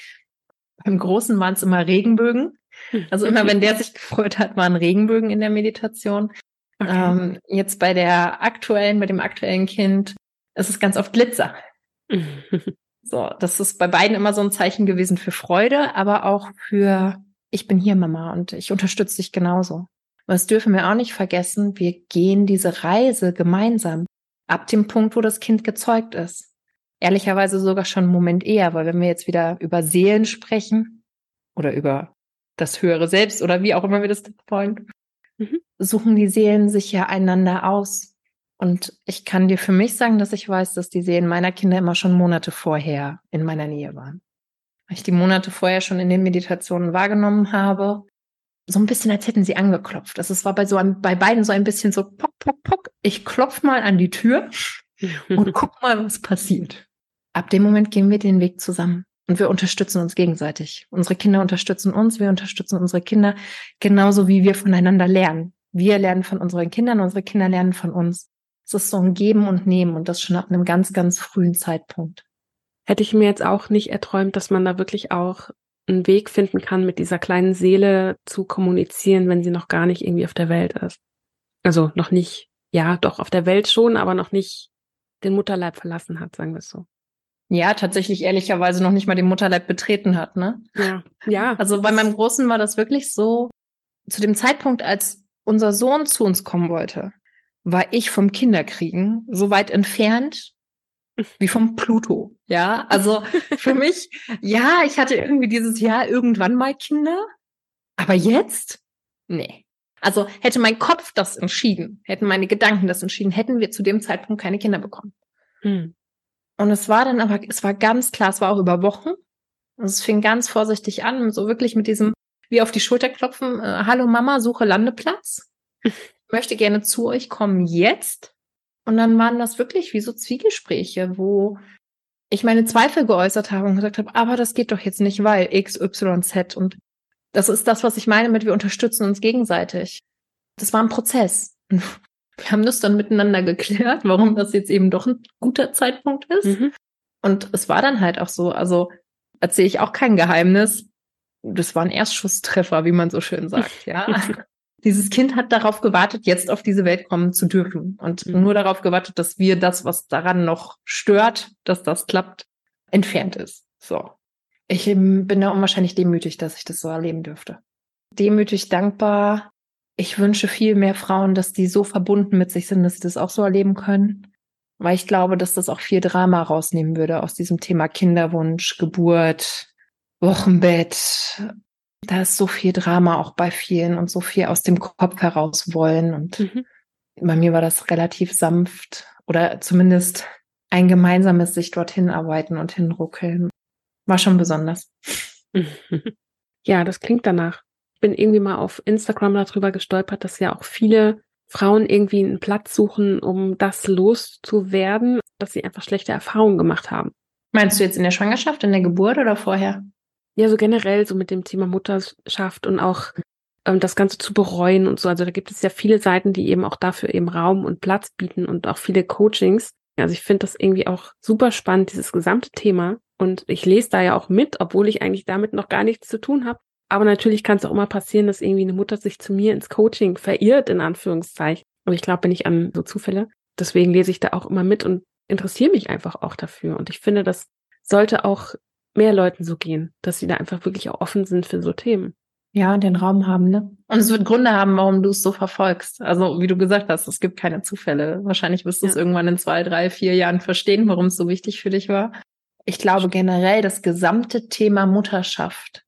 beim Großen waren es immer Regenbögen. Also immer, wenn der sich gefreut hat, waren Regenbögen in der Meditation. Okay. Ähm, jetzt bei der aktuellen, bei dem aktuellen Kind, ist es ganz oft Glitzer. so, das ist bei beiden immer so ein Zeichen gewesen für Freude, aber auch für ich bin hier, Mama, und ich unterstütze dich genauso. Was dürfen wir auch nicht vergessen, wir gehen diese Reise gemeinsam ab dem Punkt, wo das Kind gezeugt ist. Ehrlicherweise sogar schon einen Moment eher, weil wenn wir jetzt wieder über Seelen sprechen oder über das höhere Selbst oder wie auch immer wir das wollen, mhm. suchen die Seelen sich ja einander aus. Und ich kann dir für mich sagen, dass ich weiß, dass die Seelen meiner Kinder immer schon Monate vorher in meiner Nähe waren. Weil ich die Monate vorher schon in den Meditationen wahrgenommen habe. So ein bisschen, als hätten sie angeklopft. Das war bei so einem, bei beiden so ein bisschen so pock, pock, pock. Ich klopf mal an die Tür und guck mal, was passiert. Ab dem Moment gehen wir den Weg zusammen. Und wir unterstützen uns gegenseitig. Unsere Kinder unterstützen uns, wir unterstützen unsere Kinder, genauso wie wir voneinander lernen. Wir lernen von unseren Kindern, unsere Kinder lernen von uns. Es ist so ein Geben und Nehmen und das schon ab einem ganz, ganz frühen Zeitpunkt. Hätte ich mir jetzt auch nicht erträumt, dass man da wirklich auch einen Weg finden kann, mit dieser kleinen Seele zu kommunizieren, wenn sie noch gar nicht irgendwie auf der Welt ist. Also noch nicht, ja, doch auf der Welt schon, aber noch nicht den Mutterleib verlassen hat, sagen wir es so. Ja, tatsächlich ehrlicherweise noch nicht mal den Mutterleib betreten hat, ne? Ja, ja. Also bei meinem Großen war das wirklich so, zu dem Zeitpunkt, als unser Sohn zu uns kommen wollte, war ich vom Kinderkriegen so weit entfernt wie vom Pluto. Ja, also für mich, ja, ich hatte irgendwie dieses Jahr irgendwann mal Kinder, aber jetzt? Nee. Also hätte mein Kopf das entschieden, hätten meine Gedanken das entschieden, hätten wir zu dem Zeitpunkt keine Kinder bekommen. Hm. Und es war dann aber, es war ganz klar, es war auch über Wochen. Und es fing ganz vorsichtig an, so wirklich mit diesem, wie auf die Schulter klopfen, äh, hallo Mama, suche Landeplatz. möchte gerne zu euch kommen jetzt. Und dann waren das wirklich wie so Zwiegespräche, wo ich meine Zweifel geäußert habe und gesagt habe, aber das geht doch jetzt nicht, weil X, Y, Z. Und das ist das, was ich meine mit, wir unterstützen uns gegenseitig. Das war ein Prozess. Wir haben das dann miteinander geklärt, warum das jetzt eben doch ein guter Zeitpunkt ist. Mhm. Und es war dann halt auch so, also erzähle ich auch kein Geheimnis. Das war ein Erstschusstreffer, wie man so schön sagt, ja. dieses Kind hat darauf gewartet, jetzt auf diese Welt kommen zu dürfen und mhm. nur darauf gewartet, dass wir das, was daran noch stört, dass das klappt, entfernt ist. So. Ich bin da unwahrscheinlich demütig, dass ich das so erleben dürfte. Demütig, dankbar. Ich wünsche viel mehr Frauen, dass die so verbunden mit sich sind, dass sie das auch so erleben können. Weil ich glaube, dass das auch viel Drama rausnehmen würde aus diesem Thema Kinderwunsch, Geburt, Wochenbett, da ist so viel Drama auch bei vielen und so viel aus dem Kopf heraus wollen. Und mhm. bei mir war das relativ sanft oder zumindest ein gemeinsames sich dorthin arbeiten und hinruckeln. War schon besonders. Ja, das klingt danach. Ich bin irgendwie mal auf Instagram darüber gestolpert, dass ja auch viele Frauen irgendwie einen Platz suchen, um das loszuwerden, dass sie einfach schlechte Erfahrungen gemacht haben. Meinst du jetzt in der Schwangerschaft, in der Geburt oder vorher? Ja, so generell so mit dem Thema Mutterschaft und auch ähm, das Ganze zu bereuen und so. Also da gibt es ja viele Seiten, die eben auch dafür eben Raum und Platz bieten und auch viele Coachings. Also ich finde das irgendwie auch super spannend, dieses gesamte Thema. Und ich lese da ja auch mit, obwohl ich eigentlich damit noch gar nichts zu tun habe. Aber natürlich kann es auch immer passieren, dass irgendwie eine Mutter sich zu mir ins Coaching verirrt, in Anführungszeichen. Aber ich glaube nicht an so Zufälle. Deswegen lese ich da auch immer mit und interessiere mich einfach auch dafür. Und ich finde, das sollte auch mehr Leuten so gehen, dass sie da einfach wirklich auch offen sind für so Themen. Ja, und den Raum haben, ne? Und es wird Gründe haben, warum du es so verfolgst. Also, wie du gesagt hast, es gibt keine Zufälle. Wahrscheinlich wirst du ja. es irgendwann in zwei, drei, vier Jahren verstehen, warum es so wichtig für dich war. Ich glaube generell, das gesamte Thema Mutterschaft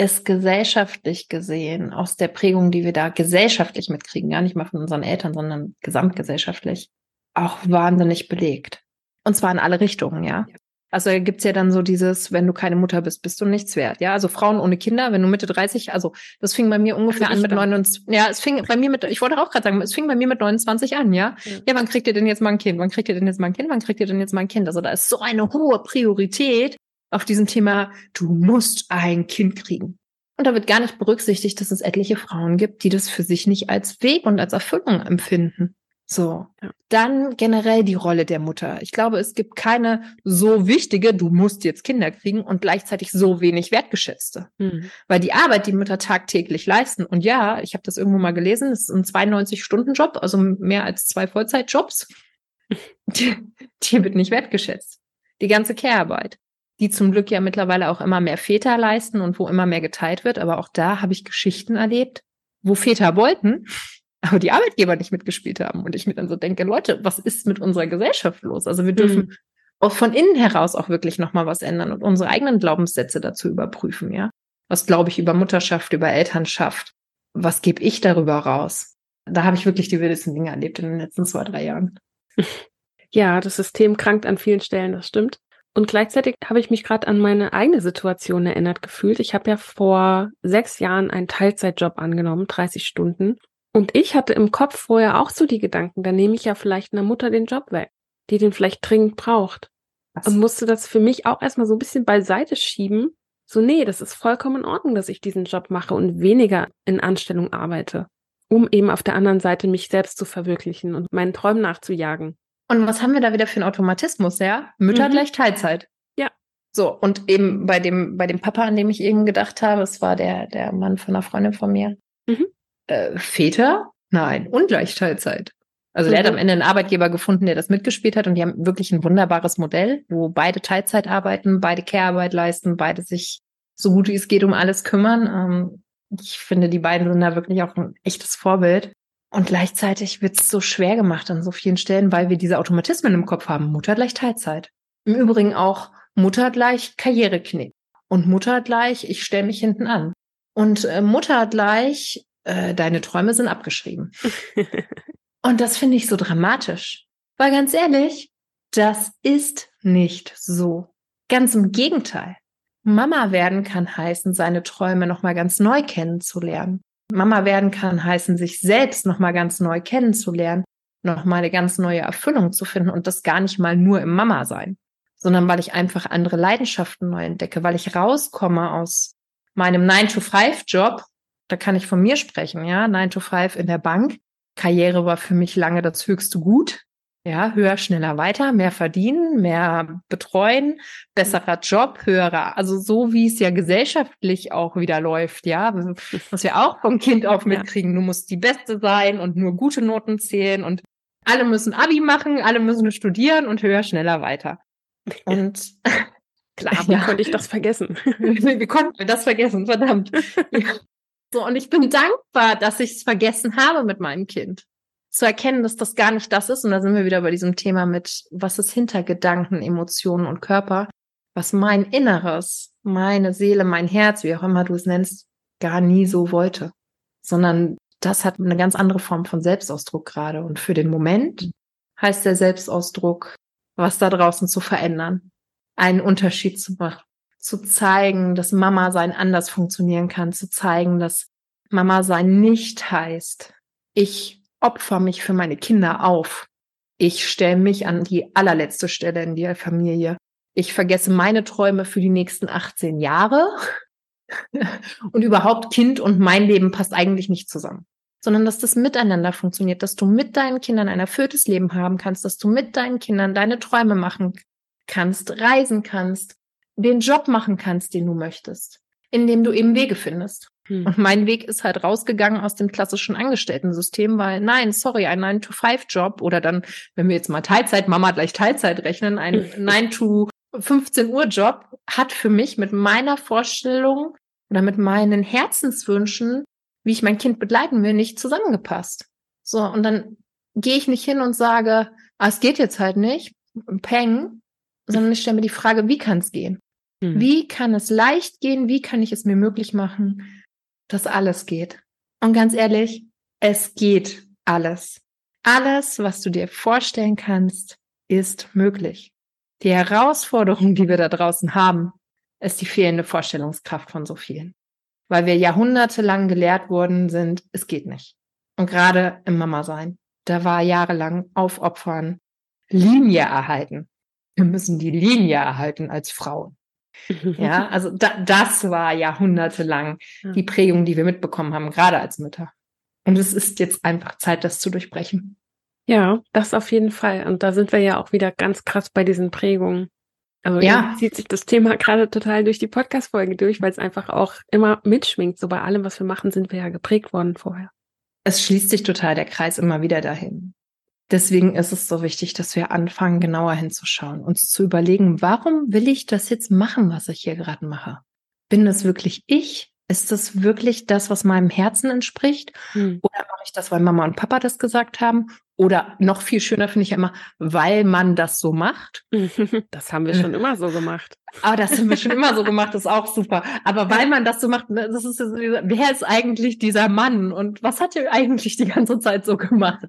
ist gesellschaftlich gesehen, aus der Prägung, die wir da gesellschaftlich mitkriegen, gar nicht mal von unseren Eltern, sondern gesamtgesellschaftlich, auch wahnsinnig belegt. Und zwar in alle Richtungen, ja. Also gibt's ja dann so dieses, wenn du keine Mutter bist, bist du nichts wert. Ja, also Frauen ohne Kinder, wenn du Mitte 30, also das fing bei mir ungefähr also an mit 29, ja, es fing bei mir mit, ich wollte auch gerade sagen, es fing bei mir mit 29 an, ja? ja. Ja, wann kriegt ihr denn jetzt mal ein Kind? Wann kriegt ihr denn jetzt mal ein Kind? Wann kriegt ihr denn jetzt mal ein Kind? Also da ist so eine hohe Priorität auf diesem Thema, du musst ein Kind kriegen. Und da wird gar nicht berücksichtigt, dass es etliche Frauen gibt, die das für sich nicht als Weg und als Erfüllung empfinden. So. Ja. Dann generell die Rolle der Mutter. Ich glaube, es gibt keine so wichtige, du musst jetzt Kinder kriegen und gleichzeitig so wenig wertgeschätzte. Mhm. Weil die Arbeit, die Mütter tagtäglich leisten, und ja, ich habe das irgendwo mal gelesen, es ist ein 92-Stunden-Job, also mehr als zwei Vollzeitjobs, die, die wird nicht wertgeschätzt. Die ganze Care-Arbeit, die zum Glück ja mittlerweile auch immer mehr Väter leisten und wo immer mehr geteilt wird, aber auch da habe ich Geschichten erlebt, wo Väter wollten, aber die Arbeitgeber nicht mitgespielt haben. Und ich mir dann so denke, Leute, was ist mit unserer Gesellschaft los? Also wir dürfen mhm. auch von innen heraus auch wirklich nochmal was ändern und unsere eigenen Glaubenssätze dazu überprüfen, ja. Was glaube ich über Mutterschaft, über Elternschaft? Was gebe ich darüber raus? Da habe ich wirklich die wildesten Dinge erlebt in den letzten zwei, drei Jahren. Ja, das System krankt an vielen Stellen, das stimmt. Und gleichzeitig habe ich mich gerade an meine eigene Situation erinnert gefühlt. Ich habe ja vor sechs Jahren einen Teilzeitjob angenommen, 30 Stunden. Und ich hatte im Kopf vorher auch so die Gedanken, dann nehme ich ja vielleicht einer Mutter den Job weg, die den vielleicht dringend braucht. Was? Und musste das für mich auch erstmal so ein bisschen beiseite schieben. So, nee, das ist vollkommen in Ordnung, dass ich diesen Job mache und weniger in Anstellung arbeite, um eben auf der anderen Seite mich selbst zu verwirklichen und meinen Träumen nachzujagen. Und was haben wir da wieder für einen Automatismus, ja? Mütter mhm. gleich Teilzeit. Ja. So, und eben bei dem, bei dem Papa, an dem ich eben gedacht habe, es war der, der Mann von einer Freundin von mir. Mhm. Äh, Väter? Nein, ungleich Teilzeit. Also mhm. der hat am Ende einen Arbeitgeber gefunden, der das mitgespielt hat und die haben wirklich ein wunderbares Modell, wo beide Teilzeit arbeiten, beide Care-Arbeit leisten, beide sich so gut wie es geht um alles kümmern. Ähm, ich finde, die beiden sind da wirklich auch ein echtes Vorbild. Und gleichzeitig wird es so schwer gemacht an so vielen Stellen, weil wir diese Automatismen im Kopf haben. Mutter gleich Teilzeit. Im Übrigen auch Mutter gleich Karriereknick. Und Mutter gleich, ich stelle mich hinten an. Und äh, Mutter gleich, äh, deine Träume sind abgeschrieben. Und das finde ich so dramatisch. Weil ganz ehrlich, das ist nicht so. Ganz im Gegenteil. Mama werden kann heißen, seine Träume nochmal ganz neu kennenzulernen. Mama werden kann heißen, sich selbst nochmal ganz neu kennenzulernen, nochmal eine ganz neue Erfüllung zu finden und das gar nicht mal nur im Mama sein, sondern weil ich einfach andere Leidenschaften neu entdecke, weil ich rauskomme aus meinem 9-to-5-Job. Da kann ich von mir sprechen, ja, 9-to-5 in der Bank. Karriere war für mich lange das höchste Gut. Ja, höher, schneller, weiter, mehr verdienen, mehr betreuen, besserer Job, höherer, also so wie es ja gesellschaftlich auch wieder läuft, ja, was wir auch vom Kind auf mitkriegen. Du musst die Beste sein und nur gute Noten zählen und alle müssen Abi machen, alle müssen studieren und höher, schneller, weiter. Und klar, wie ja. konnte ich das vergessen? wie konnten wir das vergessen? Verdammt. So, und ich bin dankbar, dass ich es vergessen habe mit meinem Kind zu erkennen, dass das gar nicht das ist. Und da sind wir wieder bei diesem Thema mit, was ist hinter Gedanken, Emotionen und Körper, was mein Inneres, meine Seele, mein Herz, wie auch immer du es nennst, gar nie so wollte. Sondern das hat eine ganz andere Form von Selbstausdruck gerade. Und für den Moment heißt der Selbstausdruck, was da draußen zu verändern, einen Unterschied zu machen, zu zeigen, dass Mama sein anders funktionieren kann, zu zeigen, dass Mama sein nicht heißt, ich opfer mich für meine Kinder auf. Ich stelle mich an die allerletzte Stelle in der Familie. Ich vergesse meine Träume für die nächsten 18 Jahre. und überhaupt Kind und mein Leben passt eigentlich nicht zusammen. Sondern dass das miteinander funktioniert, dass du mit deinen Kindern ein erfülltes Leben haben kannst, dass du mit deinen Kindern deine Träume machen kannst, reisen kannst, den Job machen kannst, den du möchtest, indem du eben Wege findest. Hm. Und mein Weg ist halt rausgegangen aus dem klassischen Angestellten-System, weil nein, sorry, ein 9-to-5-Job oder dann, wenn wir jetzt mal Teilzeit, Mama gleich Teilzeit rechnen, ein 9-to-15 Uhr Job hat für mich mit meiner Vorstellung oder mit meinen Herzenswünschen, wie ich mein Kind begleiten will, nicht zusammengepasst. So, und dann gehe ich nicht hin und sage, ah, es geht jetzt halt nicht, peng, sondern ich stelle mir die Frage, wie kann es gehen? Hm. Wie kann es leicht gehen? Wie kann ich es mir möglich machen, dass alles geht. Und ganz ehrlich, es geht alles. Alles, was du dir vorstellen kannst, ist möglich. Die Herausforderung, die wir da draußen haben, ist die fehlende Vorstellungskraft von so vielen. Weil wir jahrhundertelang gelehrt worden sind, es geht nicht. Und gerade im Mama-Sein, da war jahrelang aufopfern, Linie erhalten. Wir müssen die Linie erhalten als Frauen. Ja, also da, das war jahrhundertelang ja. die Prägung, die wir mitbekommen haben, gerade als Mütter. Und es ist jetzt einfach Zeit, das zu durchbrechen. Ja, das auf jeden Fall. Und da sind wir ja auch wieder ganz krass bei diesen Prägungen. Also ja, zieht sich das Thema gerade total durch die Podcast-Folge durch, weil es einfach auch immer mitschwingt. So bei allem, was wir machen, sind wir ja geprägt worden vorher. Es schließt sich total der Kreis immer wieder dahin. Deswegen ist es so wichtig, dass wir anfangen, genauer hinzuschauen, uns zu überlegen, warum will ich das jetzt machen, was ich hier gerade mache? Bin das wirklich ich? Ist das wirklich das, was meinem Herzen entspricht? Hm. Oder mache ich das, weil Mama und Papa das gesagt haben? Oder noch viel schöner finde ich ja immer, weil man das so macht. Das haben wir schon immer so gemacht. Aber das haben wir schon immer so gemacht, das ist auch super. Aber weil man das so macht, ne, das ist, wer ist eigentlich dieser Mann und was hat er eigentlich die ganze Zeit so gemacht?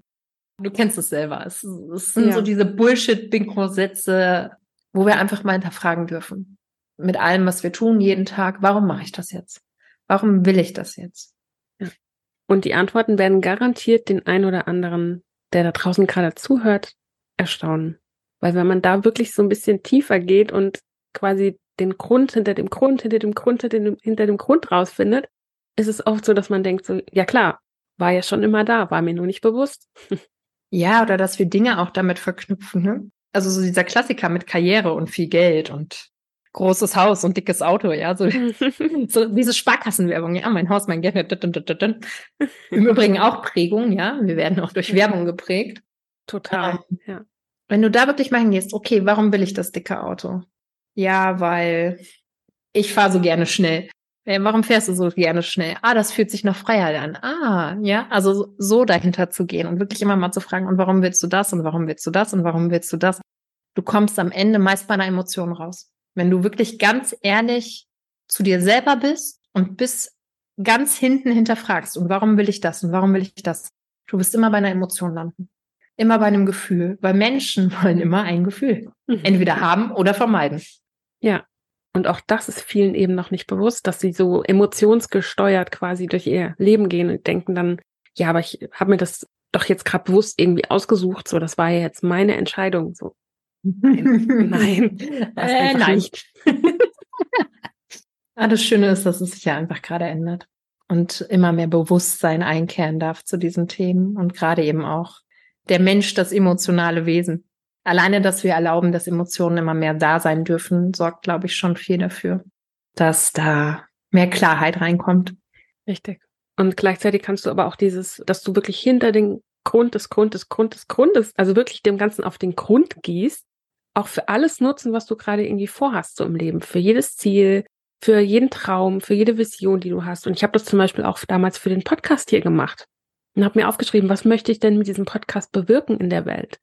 Du kennst es selber. Es, es sind ja. so diese Bullshit-Bingo-Sätze, wo wir einfach mal hinterfragen dürfen. Mit allem, was wir tun, jeden Tag. Warum mache ich das jetzt? Warum will ich das jetzt? Ja. Und die Antworten werden garantiert den ein oder anderen, der da draußen gerade zuhört, erstaunen. Weil wenn man da wirklich so ein bisschen tiefer geht und quasi den Grund hinter dem Grund, hinter dem Grund, hinter dem, hinter dem Grund rausfindet, ist es oft so, dass man denkt so, ja klar, war ja schon immer da, war mir nur nicht bewusst. Ja, oder dass wir Dinge auch damit verknüpfen. Ne? Also so dieser Klassiker mit Karriere und viel Geld und großes Haus und dickes Auto, ja, so, so diese Sparkassenwerbung, ja, mein Haus, mein Geld. Im Übrigen auch Prägung, ja, wir werden auch durch Werbung geprägt. Total, ähm, ja. Wenn du da wirklich mal hingehst, okay, warum will ich das dicke Auto? Ja, weil ich fahre so gerne schnell. Warum fährst du so gerne schnell? Ah, das fühlt sich nach Freiheit an. Ah, ja, also so dahinter zu gehen und wirklich immer mal zu fragen, und warum willst du das und warum willst du das und warum willst du das? Du kommst am Ende meist bei einer Emotion raus. Wenn du wirklich ganz ehrlich zu dir selber bist und bis ganz hinten hinterfragst, und warum will ich das und warum will ich das? Du wirst immer bei einer Emotion landen. Immer bei einem Gefühl. Weil Menschen wollen immer ein Gefühl. Mhm. Entweder haben oder vermeiden. Ja, und auch das ist vielen eben noch nicht bewusst, dass sie so emotionsgesteuert quasi durch ihr Leben gehen und denken dann, ja, aber ich habe mir das doch jetzt gerade bewusst irgendwie ausgesucht, so das war ja jetzt meine Entscheidung. So. Nein, nein, das äh, nein. nicht. ah, das Schöne ist, dass es sich ja einfach gerade ändert und immer mehr Bewusstsein einkehren darf zu diesen Themen und gerade eben auch der Mensch das emotionale Wesen alleine, dass wir erlauben, dass Emotionen immer mehr da sein dürfen, sorgt, glaube ich, schon viel dafür, dass da mehr Klarheit reinkommt. Richtig. Und gleichzeitig kannst du aber auch dieses, dass du wirklich hinter den Grund des Grund des Grund des Grundes, also wirklich dem Ganzen auf den Grund gehst, auch für alles nutzen, was du gerade irgendwie vorhast so im Leben, für jedes Ziel, für jeden Traum, für jede Vision, die du hast. Und ich habe das zum Beispiel auch damals für den Podcast hier gemacht und habe mir aufgeschrieben, was möchte ich denn mit diesem Podcast bewirken in der Welt?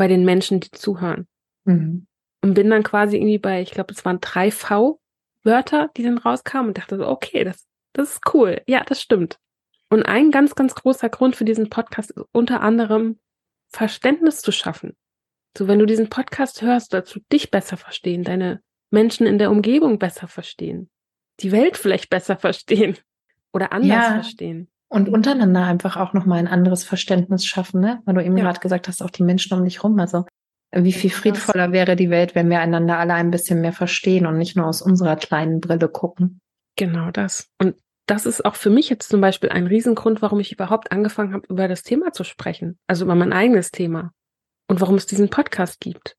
Bei den Menschen, die zuhören. Mhm. Und bin dann quasi irgendwie bei, ich glaube, es waren drei V-Wörter, die dann rauskamen und dachte so, okay, das, das ist cool. Ja, das stimmt. Und ein ganz, ganz großer Grund für diesen Podcast ist unter anderem Verständnis zu schaffen. So, wenn du diesen Podcast hörst, dazu dich besser verstehen, deine Menschen in der Umgebung besser verstehen, die Welt vielleicht besser verstehen oder anders ja. verstehen. Und untereinander einfach auch nochmal ein anderes Verständnis schaffen, ne? Weil du eben ja. gerade gesagt hast, auch die Menschen um dich rum. Also wie viel friedvoller wäre die Welt, wenn wir einander alle ein bisschen mehr verstehen und nicht nur aus unserer kleinen Brille gucken. Genau das. Und das ist auch für mich jetzt zum Beispiel ein Riesengrund, warum ich überhaupt angefangen habe, über das Thema zu sprechen. Also über mein eigenes Thema. Und warum es diesen Podcast gibt.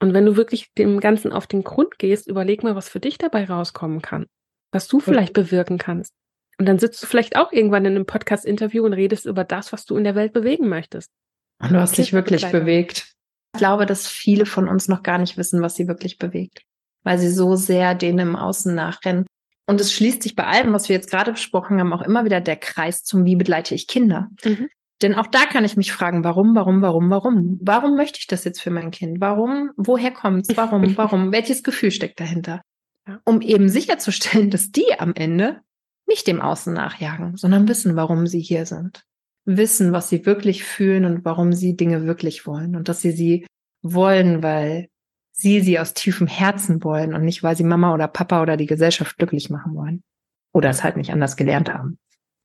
Und wenn du wirklich dem Ganzen auf den Grund gehst, überleg mal, was für dich dabei rauskommen kann. Was du vielleicht bewirken kannst. Und dann sitzt du vielleicht auch irgendwann in einem Podcast-Interview und redest über das, was du in der Welt bewegen möchtest. Und du hast dich wirklich bewegt. Ich glaube, dass viele von uns noch gar nicht wissen, was sie wirklich bewegt, weil sie so sehr denen im Außen nachrennen. Und es schließt sich bei allem, was wir jetzt gerade besprochen haben, auch immer wieder der Kreis zum Wie begleite ich Kinder. Mhm. Denn auch da kann ich mich fragen, warum, warum, warum, warum? Warum möchte ich das jetzt für mein Kind? Warum? Woher kommt's? Warum? Warum? Welches Gefühl steckt dahinter? Um eben sicherzustellen, dass die am Ende nicht dem Außen nachjagen, sondern wissen, warum sie hier sind. Wissen, was sie wirklich fühlen und warum sie Dinge wirklich wollen. Und dass sie sie wollen, weil sie sie aus tiefem Herzen wollen und nicht, weil sie Mama oder Papa oder die Gesellschaft glücklich machen wollen. Oder es halt nicht anders gelernt haben.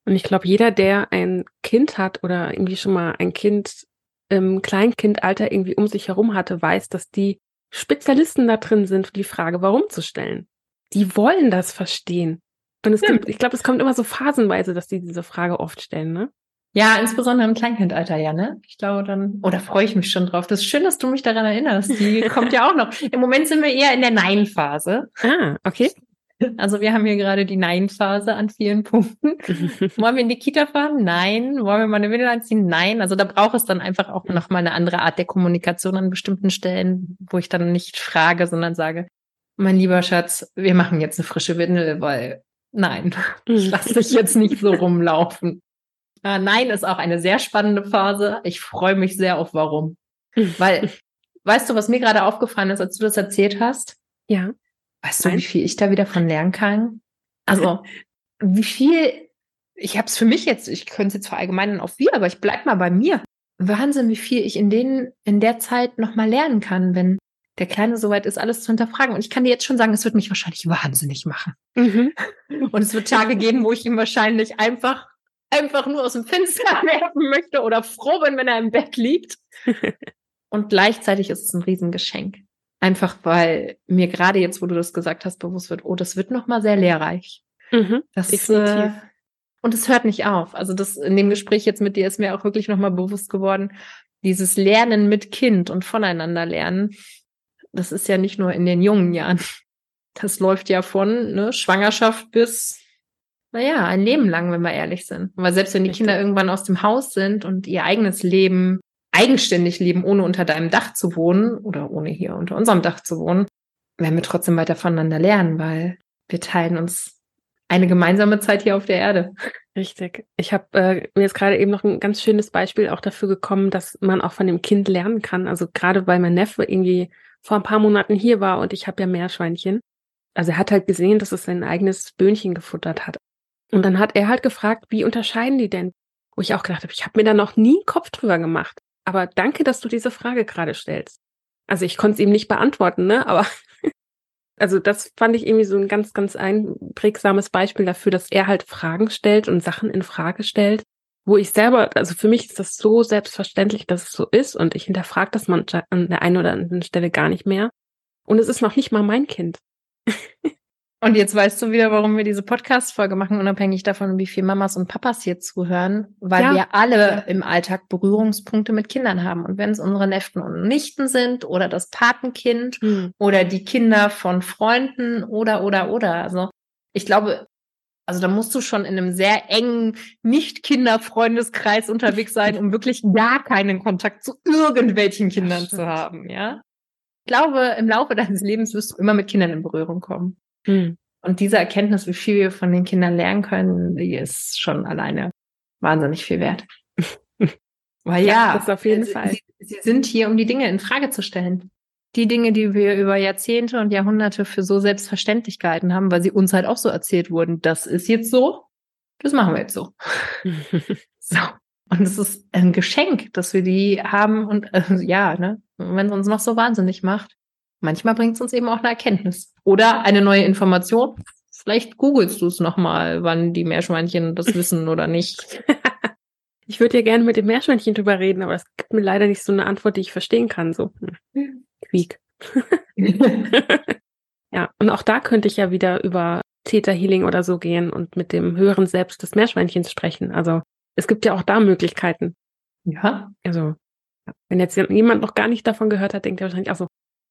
Und ich glaube, jeder, der ein Kind hat oder irgendwie schon mal ein Kind im Kleinkindalter irgendwie um sich herum hatte, weiß, dass die Spezialisten da drin sind, die Frage warum zu stellen. Die wollen das verstehen. Und es gibt, ich glaube, es kommt immer so phasenweise, dass die diese Frage oft stellen, ne? Ja, insbesondere im Kleinkindalter, ja, ne? Ich glaube dann, oder oh, freue ich mich schon drauf. Das ist schön, dass du mich daran erinnerst. Die kommt ja auch noch. Im Moment sind wir eher in der Nein-Phase. Ah, okay. Also wir haben hier gerade die Nein-Phase an vielen Punkten. Wollen wir in die Kita fahren? Nein. Wollen wir mal eine Windel anziehen? Nein. Also da braucht es dann einfach auch nochmal eine andere Art der Kommunikation an bestimmten Stellen, wo ich dann nicht frage, sondern sage, mein lieber Schatz, wir machen jetzt eine frische Windel, weil Nein, ich lasse dich jetzt nicht so rumlaufen. Äh, nein ist auch eine sehr spannende Phase. Ich freue mich sehr auf warum. Weil, weißt du, was mir gerade aufgefallen ist, als du das erzählt hast? Ja. Weißt du, nein. wie viel ich da wieder von lernen kann? Also, wie viel, ich habe es für mich jetzt, ich könnte es jetzt verallgemeinern auf wir, aber ich bleib mal bei mir. Wahnsinn, wie viel ich in den, in der Zeit nochmal lernen kann, wenn der Kleine soweit ist, alles zu hinterfragen. Und ich kann dir jetzt schon sagen, es wird mich wahrscheinlich wahnsinnig machen. Mhm. Und es wird Tage geben, wo ich ihn wahrscheinlich einfach, einfach nur aus dem Fenster werfen möchte oder froh bin, wenn er im Bett liegt. Und gleichzeitig ist es ein Riesengeschenk. Einfach weil mir gerade jetzt, wo du das gesagt hast, bewusst wird, oh, das wird nochmal sehr lehrreich. Mhm, das, definitiv. Äh, und es hört nicht auf. Also das in dem Gespräch jetzt mit dir ist mir auch wirklich nochmal bewusst geworden, dieses Lernen mit Kind und voneinander lernen das ist ja nicht nur in den jungen Jahren. das läuft ja von ne, Schwangerschaft bis, naja, ein Leben lang, wenn wir ehrlich sind. Weil selbst wenn die Richtig. Kinder irgendwann aus dem Haus sind und ihr eigenes Leben eigenständig leben, ohne unter deinem Dach zu wohnen oder ohne hier unter unserem Dach zu wohnen, werden wir trotzdem weiter voneinander lernen, weil wir teilen uns eine gemeinsame Zeit hier auf der Erde. Richtig. Ich habe äh, mir jetzt gerade eben noch ein ganz schönes Beispiel auch dafür gekommen, dass man auch von dem Kind lernen kann. Also gerade weil mein Neffe irgendwie vor ein paar Monaten hier war und ich habe ja Meerschweinchen. Also er hat halt gesehen, dass es sein eigenes Böhnchen gefuttert hat. Und dann hat er halt gefragt, wie unterscheiden die denn? Wo ich auch gedacht habe, ich habe mir da noch nie einen Kopf drüber gemacht. Aber danke, dass du diese Frage gerade stellst. Also ich konnte es ihm nicht beantworten, ne? Aber also das fand ich irgendwie so ein ganz, ganz einprägsames Beispiel dafür, dass er halt Fragen stellt und Sachen in Frage stellt, wo ich selber, also für mich ist das so selbstverständlich, dass es so ist und ich hinterfrage das manchmal an der einen oder anderen Stelle gar nicht mehr. Und es ist noch nicht mal mein Kind. Und jetzt weißt du wieder, warum wir diese Podcast-Folge machen, unabhängig davon, wie viel Mamas und Papas hier zuhören, weil ja. wir alle im Alltag Berührungspunkte mit Kindern haben. Und wenn es unsere Neffen und Nichten sind oder das Patenkind mhm. oder die Kinder von Freunden oder, oder, oder. Also ich glaube, also da musst du schon in einem sehr engen Nicht-Kinder-Freundeskreis unterwegs sein, um wirklich gar keinen Kontakt zu irgendwelchen Kindern zu haben, ja? Ich glaube, im Laufe deines Lebens wirst du immer mit Kindern in Berührung kommen. Mhm. Und diese Erkenntnis, wie viel wir von den Kindern lernen können, die ist schon alleine wahnsinnig viel wert. Weil ja, ja das auf jeden sie, Fall. Sie, sie sind hier, um die Dinge in Frage zu stellen. Die Dinge, die wir über Jahrzehnte und Jahrhunderte für so selbstverständlich gehalten haben, weil sie uns halt auch so erzählt wurden, das ist jetzt so, das machen wir jetzt so. so. Und es ist ein Geschenk, dass wir die haben und äh, ja, ne, wenn es uns noch so wahnsinnig macht, Manchmal bringt es uns eben auch eine Erkenntnis oder eine neue Information. Vielleicht googelst du es nochmal, wann die Meerschweinchen das wissen oder nicht. Ich würde ja gerne mit dem Meerschweinchen drüber reden, aber es gibt mir leider nicht so eine Antwort, die ich verstehen kann. So, hm. Quiek. ja, und auch da könnte ich ja wieder über Theta Healing oder so gehen und mit dem höheren Selbst des Meerschweinchens sprechen. Also es gibt ja auch da Möglichkeiten. Ja. Also, wenn jetzt jemand noch gar nicht davon gehört hat, denkt er wahrscheinlich auch so,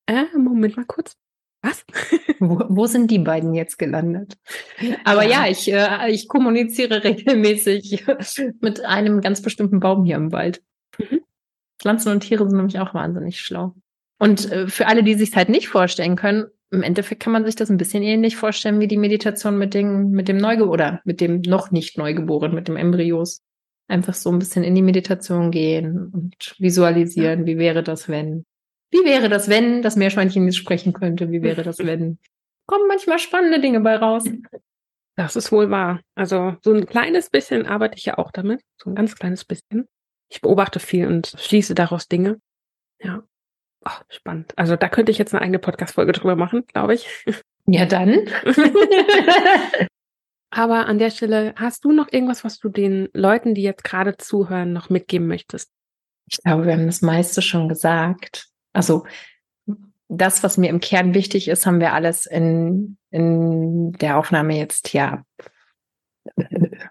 äh, Moment mal kurz. Was? wo, wo sind die beiden jetzt gelandet? Aber ja, ja ich, äh, ich kommuniziere regelmäßig mit einem ganz bestimmten Baum hier im Wald. Mhm. Pflanzen und Tiere sind nämlich auch wahnsinnig schlau. Und äh, für alle, die sich halt nicht vorstellen können, im Endeffekt kann man sich das ein bisschen ähnlich vorstellen wie die Meditation mit dem, mit dem Neugeborenen oder mit dem noch nicht Neugeborenen, mit dem Embryos. Einfach so ein bisschen in die Meditation gehen und visualisieren, wie wäre das, wenn. Wie wäre das, wenn das Meerschweinchen jetzt sprechen könnte? Wie wäre das, wenn? Kommen manchmal spannende Dinge bei raus. Das ist wohl wahr. Also so ein kleines bisschen arbeite ich ja auch damit. So ein ganz kleines bisschen. Ich beobachte viel und schließe daraus Dinge. Ja. Oh, spannend. Also da könnte ich jetzt eine eigene Podcast-Folge drüber machen, glaube ich. Ja, dann. Aber an der Stelle, hast du noch irgendwas, was du den Leuten, die jetzt gerade zuhören, noch mitgeben möchtest? Ich glaube, wir haben das meiste schon gesagt. Also das, was mir im Kern wichtig ist, haben wir alles in, in der Aufnahme jetzt ja.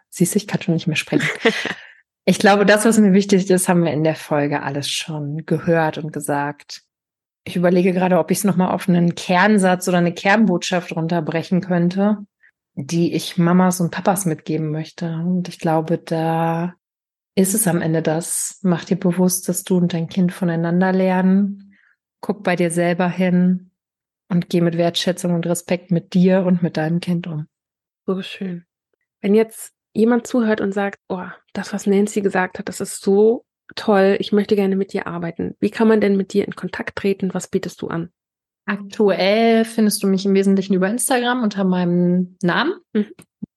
Siehst du, ich kann schon nicht mehr sprechen. Ich glaube, das, was mir wichtig ist, haben wir in der Folge alles schon gehört und gesagt. Ich überlege gerade, ob ich es nochmal auf einen Kernsatz oder eine Kernbotschaft runterbrechen könnte, die ich Mamas und Papas mitgeben möchte. Und ich glaube, da ist es am Ende das. Mach dir bewusst, dass du und dein Kind voneinander lernen guck bei dir selber hin und geh mit Wertschätzung und Respekt mit dir und mit deinem Kind um. So schön. Wenn jetzt jemand zuhört und sagt, oh, das, was Nancy gesagt hat, das ist so toll, ich möchte gerne mit dir arbeiten. Wie kann man denn mit dir in Kontakt treten? Was bietest du an? Aktuell findest du mich im Wesentlichen über Instagram unter meinem Namen. Mhm.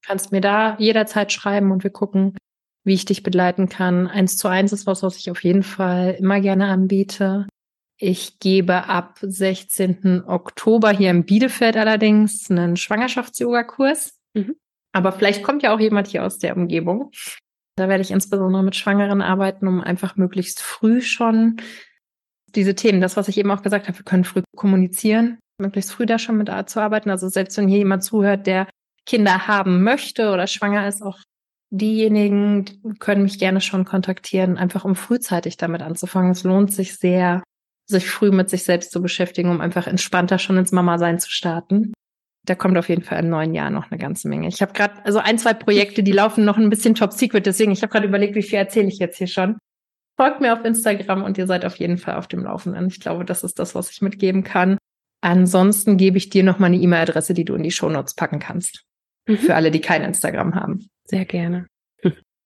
Kannst mir da jederzeit schreiben und wir gucken, wie ich dich begleiten kann. Eins zu eins ist was, was ich auf jeden Fall immer gerne anbiete. Ich gebe ab 16. Oktober hier in Bielefeld allerdings einen Schwangerschafts-Yoga-Kurs. Mhm. Aber vielleicht kommt ja auch jemand hier aus der Umgebung. Da werde ich insbesondere mit Schwangeren arbeiten, um einfach möglichst früh schon diese Themen, das, was ich eben auch gesagt habe, wir können früh kommunizieren, möglichst früh da schon mit zu arbeiten. Also selbst wenn hier jemand zuhört, der Kinder haben möchte oder schwanger ist, auch diejenigen können mich gerne schon kontaktieren, einfach um frühzeitig damit anzufangen. Es lohnt sich sehr, sich früh mit sich selbst zu beschäftigen, um einfach entspannter schon ins Mama-Sein zu starten. Da kommt auf jeden Fall im neuen Jahr noch eine ganze Menge. Ich habe gerade, also ein, zwei Projekte, die laufen noch ein bisschen top secret, deswegen, ich habe gerade überlegt, wie viel erzähle ich jetzt hier schon. Folgt mir auf Instagram und ihr seid auf jeden Fall auf dem Laufenden. Ich glaube, das ist das, was ich mitgeben kann. Ansonsten gebe ich dir noch mal eine E-Mail-Adresse, die du in die Shownotes packen kannst. Mhm. Für alle, die kein Instagram haben. Sehr gerne.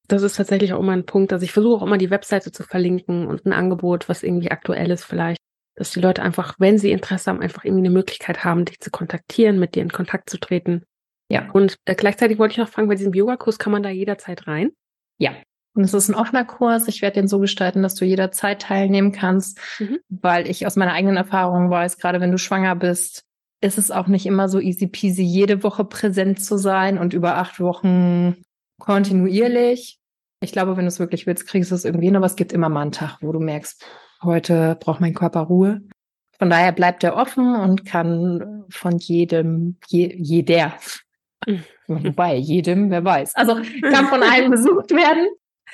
Das ist tatsächlich auch immer ein Punkt. Also ich versuche auch immer die Webseite zu verlinken und ein Angebot, was irgendwie aktuell ist vielleicht dass die Leute einfach, wenn sie Interesse haben, einfach irgendwie eine Möglichkeit haben, dich zu kontaktieren, mit dir in Kontakt zu treten. Ja. Und äh, gleichzeitig wollte ich noch fragen, bei diesem Yoga-Kurs kann man da jederzeit rein? Ja. Und es ist ein offener Kurs. Ich werde den so gestalten, dass du jederzeit teilnehmen kannst, mhm. weil ich aus meiner eigenen Erfahrung weiß, gerade wenn du schwanger bist, ist es auch nicht immer so easy peasy, jede Woche präsent zu sein und über acht Wochen kontinuierlich. Ich glaube, wenn du es wirklich willst, kriegst du es irgendwie hin, aber es gibt immer mal einen Tag, wo du merkst, Heute braucht mein Körper Ruhe. Von daher bleibt er offen und kann von jedem, je, jeder, wobei jedem, wer weiß, also kann von allen besucht werden.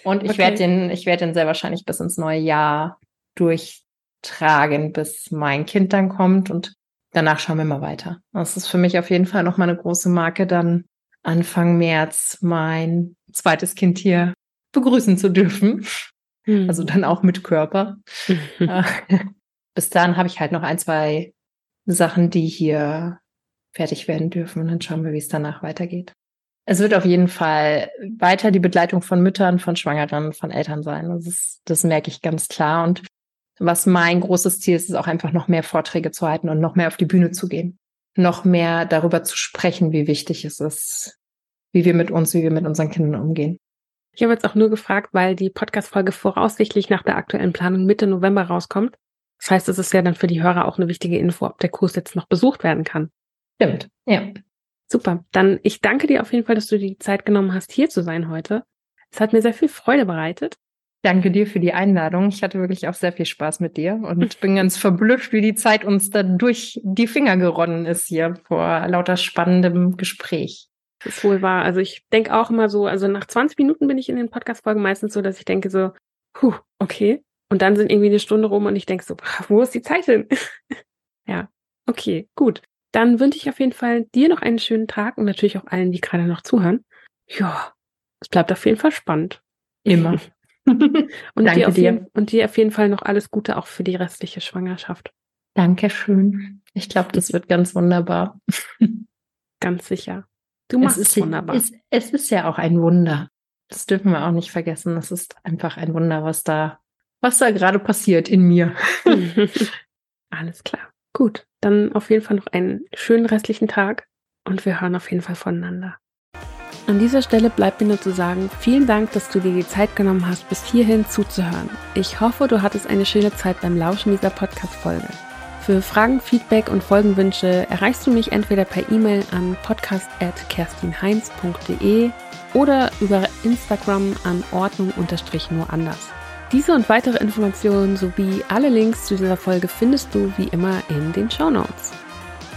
Und ich okay. werde den, ich werde den sehr wahrscheinlich bis ins neue Jahr durchtragen, bis mein Kind dann kommt und danach schauen wir mal weiter. Das ist für mich auf jeden Fall nochmal eine große Marke, dann Anfang März mein zweites Kind hier begrüßen zu dürfen. Mhm. Also dann auch mit Körper. Äh, bis dann habe ich halt noch ein, zwei Sachen, die hier fertig werden dürfen und dann schauen wir, wie es danach weitergeht. Es wird auf jeden Fall weiter die Begleitung von Müttern, von Schwangeren, von Eltern sein. Das, ist, das merke ich ganz klar. Und was mein großes Ziel ist, ist auch einfach noch mehr Vorträge zu halten und noch mehr auf die Bühne zu gehen. Noch mehr darüber zu sprechen, wie wichtig es ist, wie wir mit uns, wie wir mit unseren Kindern umgehen. Ich habe jetzt auch nur gefragt, weil die Podcast-Folge voraussichtlich nach der aktuellen Planung Mitte November rauskommt. Das heißt, es ist ja dann für die Hörer auch eine wichtige Info, ob der Kurs jetzt noch besucht werden kann. Stimmt, ja. Super. Dann ich danke dir auf jeden Fall, dass du dir die Zeit genommen hast, hier zu sein heute. Es hat mir sehr viel Freude bereitet. Danke dir für die Einladung. Ich hatte wirklich auch sehr viel Spaß mit dir und bin ganz verblüfft, wie die Zeit uns da durch die Finger geronnen ist hier vor lauter spannendem Gespräch es wohl war. Also ich denke auch immer so, also nach 20 Minuten bin ich in den Podcast-Folgen meistens so, dass ich denke so, puh, okay. Und dann sind irgendwie eine Stunde rum und ich denke so, wo ist die Zeit hin? ja, okay, gut. Dann wünsche ich auf jeden Fall dir noch einen schönen Tag und natürlich auch allen, die gerade noch zuhören. Ja, es bleibt auf jeden Fall spannend. Immer. und, Danke dir, dir. und dir auf jeden Fall noch alles Gute auch für die restliche Schwangerschaft. Dankeschön. Ich glaube, das wird ganz wunderbar. ganz sicher. Du machst es, ist, wunderbar. Es, es ist ja auch ein Wunder. Das dürfen wir auch nicht vergessen. Es ist einfach ein Wunder, was da, was da gerade passiert in mir. Alles klar. Gut, dann auf jeden Fall noch einen schönen restlichen Tag und wir hören auf jeden Fall voneinander. An dieser Stelle bleibt mir nur zu sagen, vielen Dank, dass du dir die Zeit genommen hast, bis hierhin zuzuhören. Ich hoffe, du hattest eine schöne Zeit beim Lauschen dieser Podcast-Folge. Für Fragen, Feedback und Folgenwünsche erreichst du mich entweder per E-Mail an podcast.kerstinheinz.de oder über Instagram an Ordnung-nur anders. Diese und weitere Informationen sowie alle Links zu dieser Folge findest du wie immer in den Show Notes.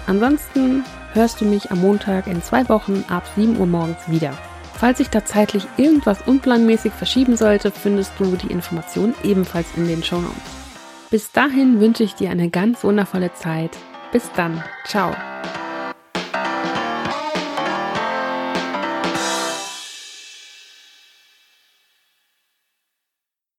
Ansonsten hörst du mich am Montag in zwei Wochen ab 7 Uhr morgens wieder. Falls sich da zeitlich irgendwas unplanmäßig verschieben sollte, findest du die Informationen ebenfalls in den Show Notes. Bis dahin wünsche ich dir eine ganz wundervolle Zeit. Bis dann. Ciao.